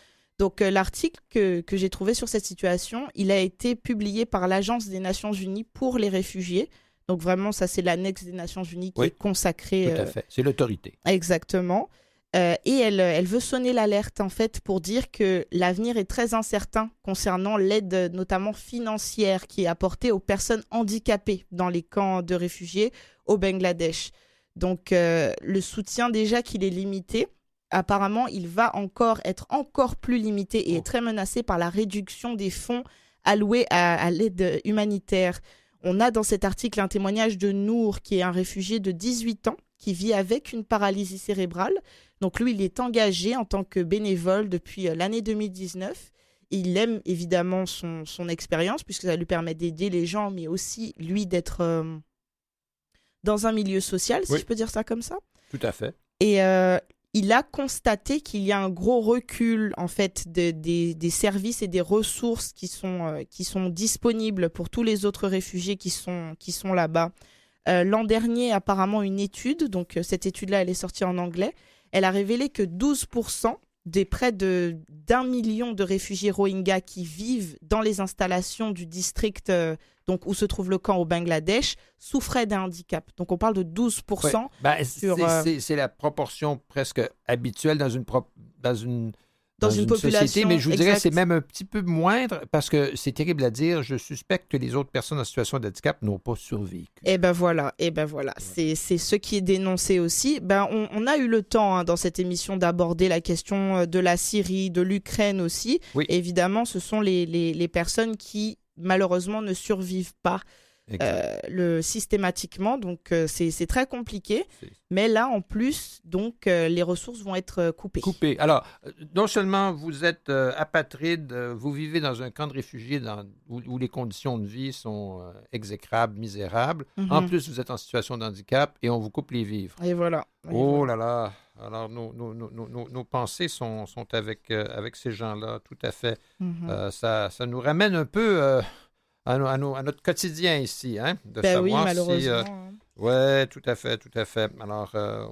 Donc euh, l'article que, j'ai trouvé sur cette situation, il a été publié par l'Agence des Nations Unies pour les réfugiés. Donc vraiment, ça c'est l'annexe des Nations Unies qui est consacrée. Tout à euh, fait, c'est l'autorité. Exactement. Euh, et elle, elle veut sonner l'alerte en fait pour dire que l'avenir est très incertain concernant l'aide notamment financière qui est apportée aux personnes handicapées dans les camps de réfugiés au Bangladesh. Donc le soutien déjà qu'il est limité apparemment, il va encore être encore plus limité et est oh. très menacé par la réduction des fonds alloués à, l'aide humanitaire. On a dans cet article un témoignage de Nour, qui est un réfugié de 18 ans, qui vit avec une paralysie cérébrale. Donc lui, il est engagé en tant que bénévole depuis euh, l'année 2019. Il aime évidemment son, expérience, puisque ça lui permet d'aider les gens, mais aussi lui d'être euh, dans un milieu social, si je peux dire ça comme ça. Tout à fait. Et euh, il a constaté qu'il y a un gros recul en fait des services et des ressources qui sont, euh, qui sont disponibles pour tous les autres réfugiés qui sont, qui sont là-bas. Euh, l'an dernier, apparemment, une étude, donc euh, cette étude-là, elle est sortie en anglais, elle a révélé que 12% des près de d'un million de réfugiés Rohingyas qui vivent dans les installations du district donc où se trouve le camp au Bangladesh, souffraient d'un handicap. Donc on parle de 12%. Ben, euh, c'est la proportion presque habituelle dans une, dans une, dans, une, population, société, mais je vous dirais c'est même un petit peu moindre parce que c'est terrible à dire. Je suspecte que les autres personnes en situation de handicap n'ont pas survécu. Eh ben voilà, eh ben voilà, c'est ce qui est dénoncé aussi. Ben on, a eu le temps hein, dans cette émission d'aborder la question euh, de la Syrie, de l'Ukraine aussi. Oui. Évidemment, ce sont les, les, les personnes qui malheureusement ne survivent pas euh, le, systématiquement. Donc euh, c'est très compliqué. Mais là, en plus, donc euh, les ressources vont être coupées. Coupées. Alors, non seulement vous êtes apatride, vous vivez dans un camp de réfugiés dans, où, les conditions de vie sont exécrables, misérables. Mhm. En plus, vous êtes en situation de handicap et on vous coupe les vivres. Et voilà. oh là là. Alors, nos, nos, nos, nos, pensées sont, sont avec, avec ces gens-là, tout à fait. Mhm. ça, ça nous ramène un peu à, à, notre quotidien ici, hein, de ben savoir oui, malheureusement. Si, euh, oui, tout à fait, tout à fait. Alors, euh,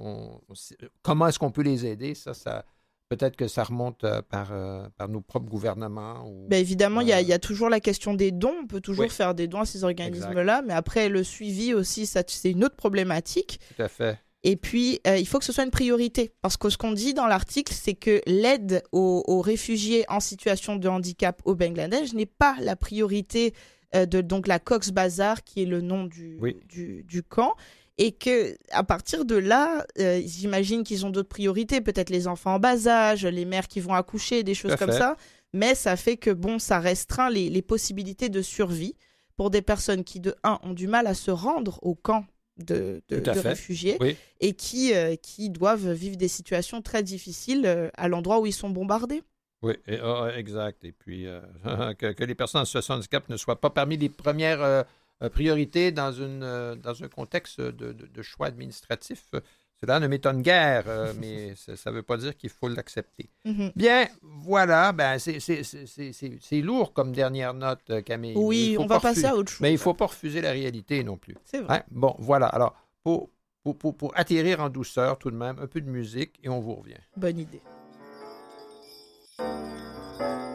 comment est-ce qu'on peut les aider? Ça, ça peut-être que ça remonte euh, par, par nos propres gouvernements. Ou, ben évidemment, il y, y, a toujours la question des dons. On peut toujours faire des dons à ces organismes-là, mais après, le suivi aussi, c'est une autre problématique. Tout à fait. Et puis, il faut que ce soit une priorité. Parce que ce qu'on dit dans l'article, c'est que l'aide aux, aux, réfugiés en situation de handicap au Bangladesh n'est pas la priorité de donc la Cox Bazar, qui est le nom du, du, camp. Et que à partir de là, j'imagine qu'ils ont d'autres priorités, peut-être les enfants en bas âge, les mères qui vont accoucher, des choses comme ça. Mais ça fait que bon, ça restreint les, les possibilités de survie pour des personnes qui, de un, ont du mal à se rendre au camp de, réfugiés et qui, euh, qui doivent vivre des situations très difficiles euh, à l'endroit où ils sont bombardés. Oui, oh, exact. Et puis euh, que, les personnes en situation de handicap ne soient pas parmi les premières priorités dans, une, dans un contexte de, de choix administratif. Cela ne m'étonne guère, euh, mais ça ne veut pas dire qu'il faut l'accepter. Mhm. Bien, voilà, ben, c'est lourd comme dernière note, euh, Camille. Oui, on va passer à autre chose. Mais il ne faut pas refuser la réalité non plus. C'est vrai. Hein? Bon, voilà. Alors, pour, pour, pour atterrir en douceur tout de même, un peu de musique et on vous revient. Bonne idée. Música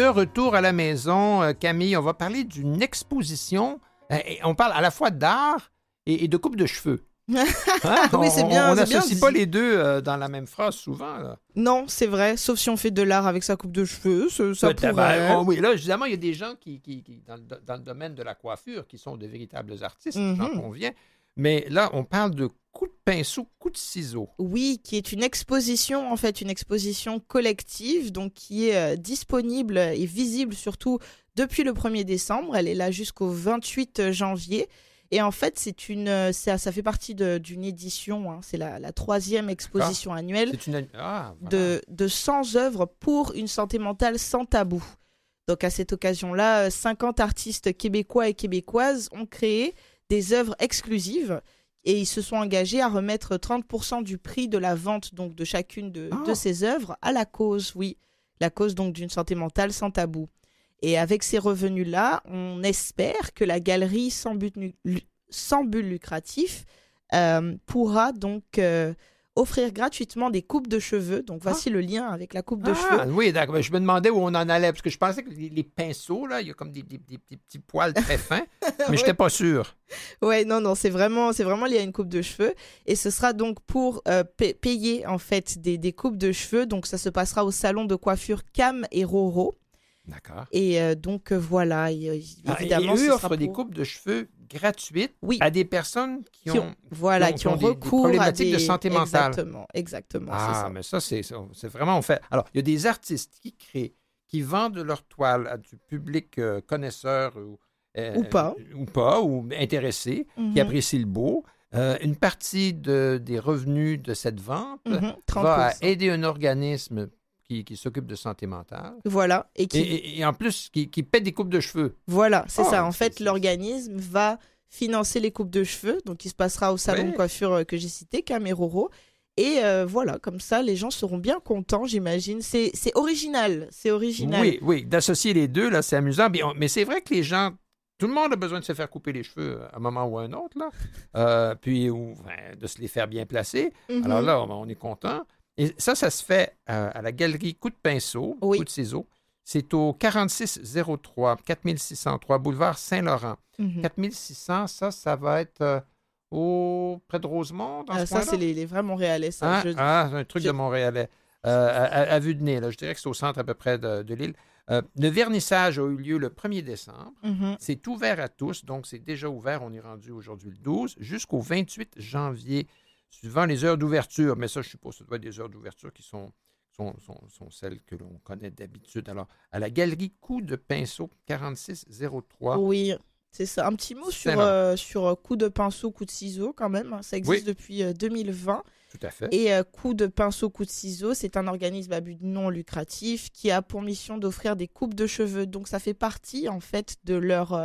De retour à la maison, euh, Camille, on va parler d'une exposition. Euh, on parle à la fois d'art et, de coupe de cheveux. Hein? oui, c'est bien. On n'associe pas les deux euh, dans la même phrase souvent. Non, c'est vrai. Sauf si on fait de l'art avec sa coupe de cheveux, ça, pourrait. Ben, oh oui, là, évidemment, il y a des gens qui, qui, dans, dans, le domaine de la coiffure qui sont de véritables artistes, j'en mhm. conviens. Mais là, on parle de coup de pinceau, coup de ciseau. Oui, qui est une exposition, en fait, une exposition collective, donc qui est euh, disponible et visible surtout depuis le 1er décembre. Elle est là jusqu'au 28 janvier. Et en fait, c'est une, euh, ça, ça fait partie d'une édition, hein. c'est la, la, troisième exposition annuelle ah, de, de 100 œuvres pour une santé mentale sans tabou. Donc à cette occasion-là, 50 artistes québécois et québécoises ont créé des œuvres exclusives et ils se sont engagés à remettre 30% du prix de la vente donc de chacune de, de, ah. ces œuvres à la cause, oui, la cause donc d'une santé mentale sans tabou. Et avec ces revenus-là, on espère que la galerie sans but, sans but lucratif euh, pourra donc euh, offrir gratuitement des coupes de cheveux. Donc voici ah. le lien avec la coupe de ah, cheveux. Oui, d'accord. Je me demandais où on en allait parce que je pensais que les, pinceaux, là, il y a comme des, petits poils très fins, mais je n'étais pas sûr. Oui, non, non, c'est vraiment, c'est vraiment lié à une coupe de cheveux. Et ce sera donc pour euh, payer en fait des, des, coupes de cheveux. Donc ça se passera au salon de coiffure Cam et Roro. D'accord. Et euh, donc voilà, ah, évidemment, et eux offrent des coupes de cheveux gratuites à des personnes qui, ont, voilà qui ont, recours à des de santé mentale. Exactement, exactement. Ah, mais ça c'est vraiment on fait. Alors il y a des artistes qui créent, qui vendent leur toile à du public euh, connaisseur ou euh, ou pas ou pas ou intéressé qui mhm. apprécie le beau. une partie de, des revenus de cette vente mhm, va aider un organisme qui, s'occupe de santé mentale. Voilà. Et, qui... et, en plus, qui, qui pète des coupes de cheveux. Voilà, c'est ça. Ah, en fait, l'organisme va financer les coupes de cheveux, donc il se passera au salon de coiffure euh, que j'ai cité, Cameroro. Et euh, voilà, comme ça, les gens seront bien contents, j'imagine. C'est original, c'est original. Oui, oui, d'associer les deux, là, c'est amusant. Mais, c'est vrai que les gens, tout le monde a besoin de se faire couper les cheveux à un moment ou à un autre, là. Euh, puis ou, de se les faire bien placer. Mhm. Alors là, on est content. Et ça, ça se fait euh, à la galerie Coup de Pinceau, Coup de Ciseaux. C'est au 4603, 4603 boulevard Saint-Laurent. 4600, mhm. ça, ça va être euh, au, près de Rosemont, dans ah, Ça, c'est les, vrais Montréalais, ça. Ah, ah un truc de Montréalais. Euh, à, vue de nez, là. je dirais que c'est au centre à peu près de, l'île. le vernissage a eu lieu le 1er décembre. Mhm. C'est ouvert à tous, donc c'est déjà ouvert. On est rendu aujourd'hui le 12 jusqu'au 28 janvier suivant les heures d'ouverture. Mais ça, je suppose, ça doit être des heures d'ouverture qui sont, sont, sont, celles que l'on connaît d'habitude. Alors, à la galerie Coup de Pinceau, 4603. Oui, c'est ça. Un petit mot sur, euh, sur euh, Coup de Pinceau, Coup de Ciseaux, quand même. Ça existe depuis 2020. Euh, Tout à fait. Et Coup de Pinceau, Coup de Ciseaux, c'est un organisme à but non lucratif qui a pour mission d'offrir des coupes de cheveux. Donc, ça fait partie, en fait, de leur,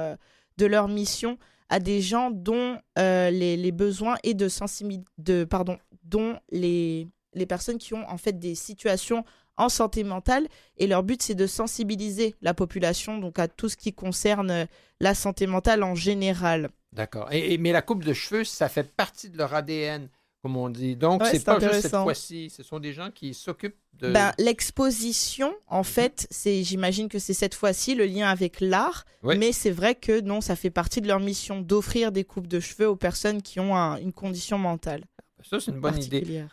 de leur mission à des gens dont euh, les, besoins et de sensibilité, de, pardon, dont les, les personnes qui ont en fait des situations en santé mentale et leur but c'est de sensibiliser la population donc à tout ce qui concerne euh, la santé mentale en général. D'accord. Et, mais la coupe de cheveux, ça fait partie de leur ADN comme on dit. Donc, c'est pas juste cette fois-ci. Ce sont des gens qui s'occupent de. Ben, L'exposition, en fait, c'est, j'imagine que c'est cette fois-ci le lien avec l'art. Mais c'est vrai que non, ça fait partie de leur mission d'offrir des coupes de cheveux aux personnes qui ont une condition mentale. Ça, c'est une bonne idée.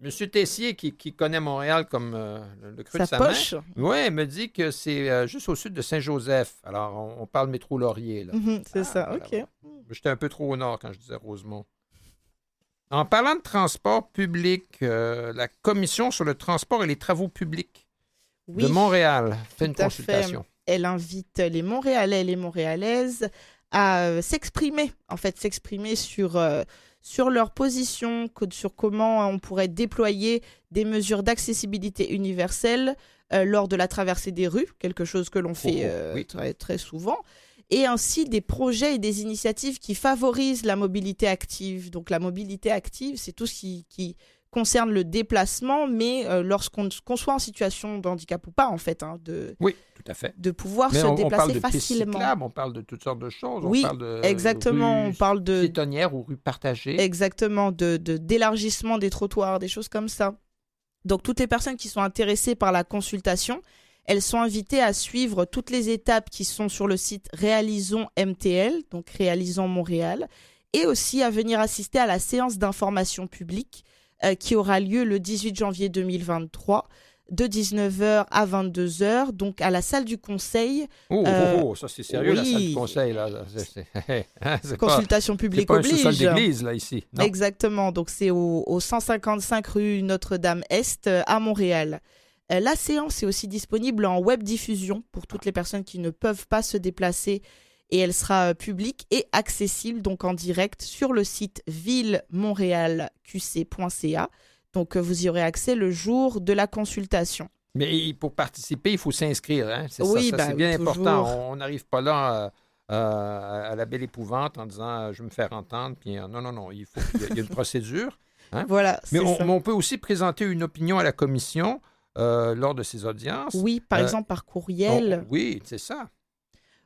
Monsieur Tessier, qui, connaît Montréal comme euh, le cru de sa poche? Oui, me dit que c'est euh, juste au sud de Saint-Joseph. Alors, on, parle métro Laurier. Mhm, c'est ça, ah, OK. J'étais un peu trop au nord quand je disais Rosemont. En parlant de transport public, euh, la Commission sur le transport et les travaux publics de Montréal fait une consultation. Elle invite les Montréalais et les Montréalaises à euh, s'exprimer, en fait, s'exprimer sur, euh, sur leur position, sur comment on pourrait déployer des mesures d'accessibilité universelle lors de la traversée des rues, quelque chose que l'on fait oh, très, très souvent et ainsi des projets et des initiatives qui favorisent la mobilité active. Donc la mobilité active, c'est tout ce qui, concerne le déplacement, mais euh, lorsqu'on soit en situation de handicap ou pas, en fait, hein, de, oui, tout à fait. de pouvoir se déplacer on parle de facilement. On parle de toutes sortes de choses. Oui, on parle de exactement. on parle de piétonnières ou rues partagées. Exactement, de d'élargissement des trottoirs, des choses comme ça. Donc toutes les personnes qui sont intéressées par la consultation, elles sont invitées à suivre toutes les étapes qui sont sur le site Réalisons MTL, donc Réalisons Montréal. et aussi à venir assister à la séance d'information publique qui aura lieu le 18 janvier 2023 de 19h à 22h, donc à la salle du conseil. Oh, oh, euh, oh ça c'est sérieux, la salle du conseil. Là. Hein, Consultation publique pas oblige. C'est d'église, là, ici. Exactement, donc c'est au, 155 rue Notre-Dame-Est euh, à Montréal. Euh, la séance est aussi disponible en web diffusion pour toutes les personnes qui ne peuvent pas se déplacer et elle sera publique et accessible donc en direct sur le site ville-montréal-qc.ca. Donc, euh, vous y aurez accès le jour de la consultation. Mais pour participer, il faut s'inscrire. Hein? C'est oui, c'est bien important. On n'arrive pas là euh, à la belle épouvante en disant euh, je vais me faire entendre. Puis, non, non, non, il, faut, y a une procédure. Hein. Voilà. Mais on, peut aussi présenter une opinion à la commission lors de ces audiences. Oui, par exemple par courriel. oui, c'est ça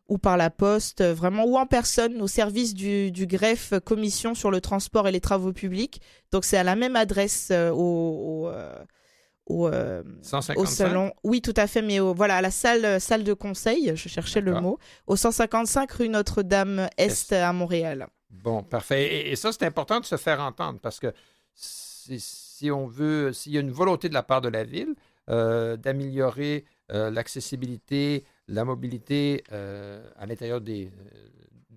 ou par la poste, euh, vraiment, ou en personne, au service du, greffe commission sur le transport et les travaux publics. Donc c'est à la même adresse euh, au, au, euh, au, salon. Oui, tout à fait, mais voilà, à la salle, salle de conseil, je cherchais le mot, au 155 rue Notre-Dame-Est à Montréal. Bon, parfait. Et, ça, c'est important de se faire entendre parce que si, on veut, s'il y a une volonté de la part de la ville d'améliorer l'accessibilité, la mobilité euh, à l'intérieur des, euh,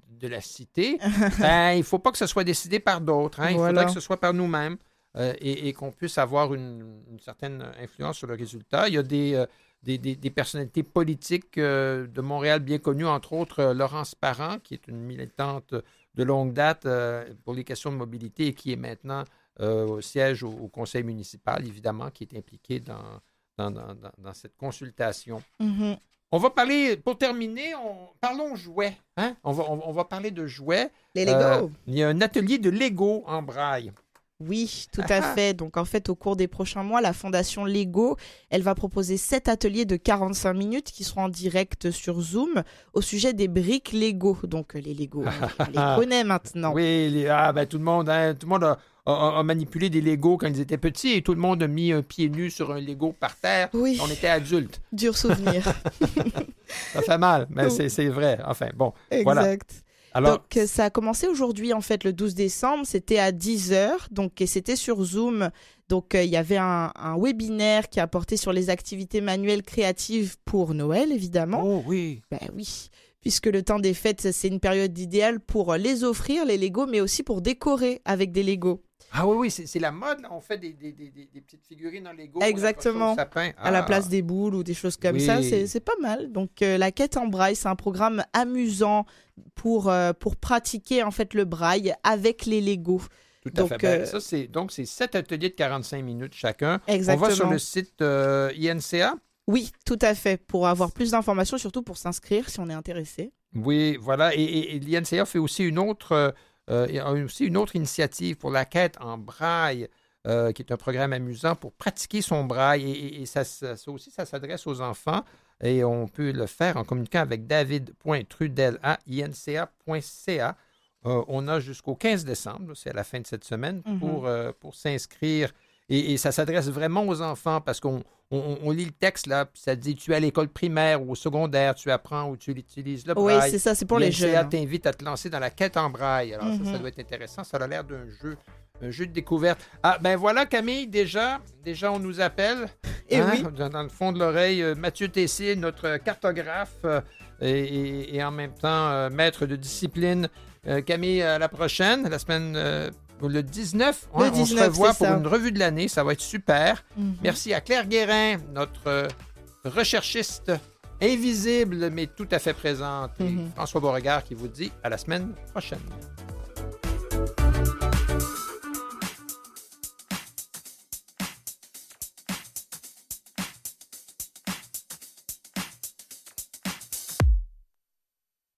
de la cité, ben, il ne faut pas que ce soit décidé par d'autres. Hein. Il faudrait que ce soit par nous-mêmes euh, et, qu'on puisse avoir une, certaine influence sur le résultat. Il y a des, des, personnalités politiques de Montréal bien connues, entre autres Laurence Parent, qui est une militante de longue date pour les questions de mobilité et qui est maintenant au siège au, conseil municipal, évidemment, qui est impliquée dans, dans, dans, cette consultation. Mm-hmm. On va parler, pour terminer, parlons jouets. Hein? On, va, on, va parler de jouets. Les Lego. Euh, il y a un atelier de Lego en braille. Oui, tout à fait. Donc en fait, au cours des prochains mois, la fondation Lego, elle va proposer sept ateliers de 45 minutes qui seront en direct sur Zoom au sujet des briques Lego. Donc les Lego, on, les connaît maintenant. Oui, ah, ben, tout le monde, hein, tout le monde a, a, manipulé des Legos quand ils étaient petits et tout le monde a mis un pied nu sur un Lego par terre. Oui. On était adultes. Dur souvenir. ça fait mal, mais c'est vrai. Enfin, bon. Exact. Alors... Donc, ça a commencé aujourd'hui, en fait, le 12 décembre. C'était à 10h. Donc, c'était sur Zoom. Donc, euh, il y avait un, un, webinaire qui a porté sur les activités manuelles créatives pour Noël, évidemment. Oh oui. Ben oui puisque le temps des fêtes, c'est une période idéale pour les offrir, les Legos, mais aussi pour décorer avec des Legos. Ah oui, oui, c'est la mode. On fait des, des, des, des, petites figurines en Lego. Exactement. À la ah. place des boules ou des choses comme ça. C'est pas mal. Donc, euh, la quête en braille, c'est un programme amusant pour, euh, pour pratiquer en fait le braille avec les Lego. Tout à fait. Ben, euh, ça, c'est, donc, c'est sept ateliers de 45 minutes chacun. Exactement. On va sur le site INCA. Oui, tout à fait. Pour avoir plus d'informations, surtout pour s'inscrire si on est intéressé. Oui, voilà. Et, et l'INCA fait aussi une autre il y a aussi une autre initiative pour la quête en braille, euh, qui est un programme amusant pour pratiquer son braille. Et, ça, aussi, ça s'adresse aux enfants. Et on peut le faire en communiquant avec david.trudel à inca.ca. Euh, on a jusqu'au 15 décembre, c'est à la fin de cette semaine, mm-hmm. pour, pour s'inscrire. Et, ça s'adresse vraiment aux enfants parce qu'on on, lit le texte là, puis ça dit tu es à l'école primaire ou au secondaire, tu apprends ou tu utilises le braille. Oui, c'est ça, c'est pour les jeunes. Ça t'invite à te lancer dans la quête en braille. Alors ça, ça mhm. doit être intéressant. Ça a l'air d'un jeu, un jeu de découverte. Ah ben voilà Camille, déjà, déjà on nous appelle. Et hein, oui. Dans, le fond de l'oreille, euh, Mathieu Tessier, notre cartographe euh, et, en même temps euh, maître de discipline. Camille, à la prochaine, la semaine le 19, on se revoit pour une revue de l'année. Ça va être super. Mhm. Merci à Claire Guérin, notre recherchiste invisible mais tout à fait présente. Et mhm. François Beauregard qui vous dit à la semaine prochaine.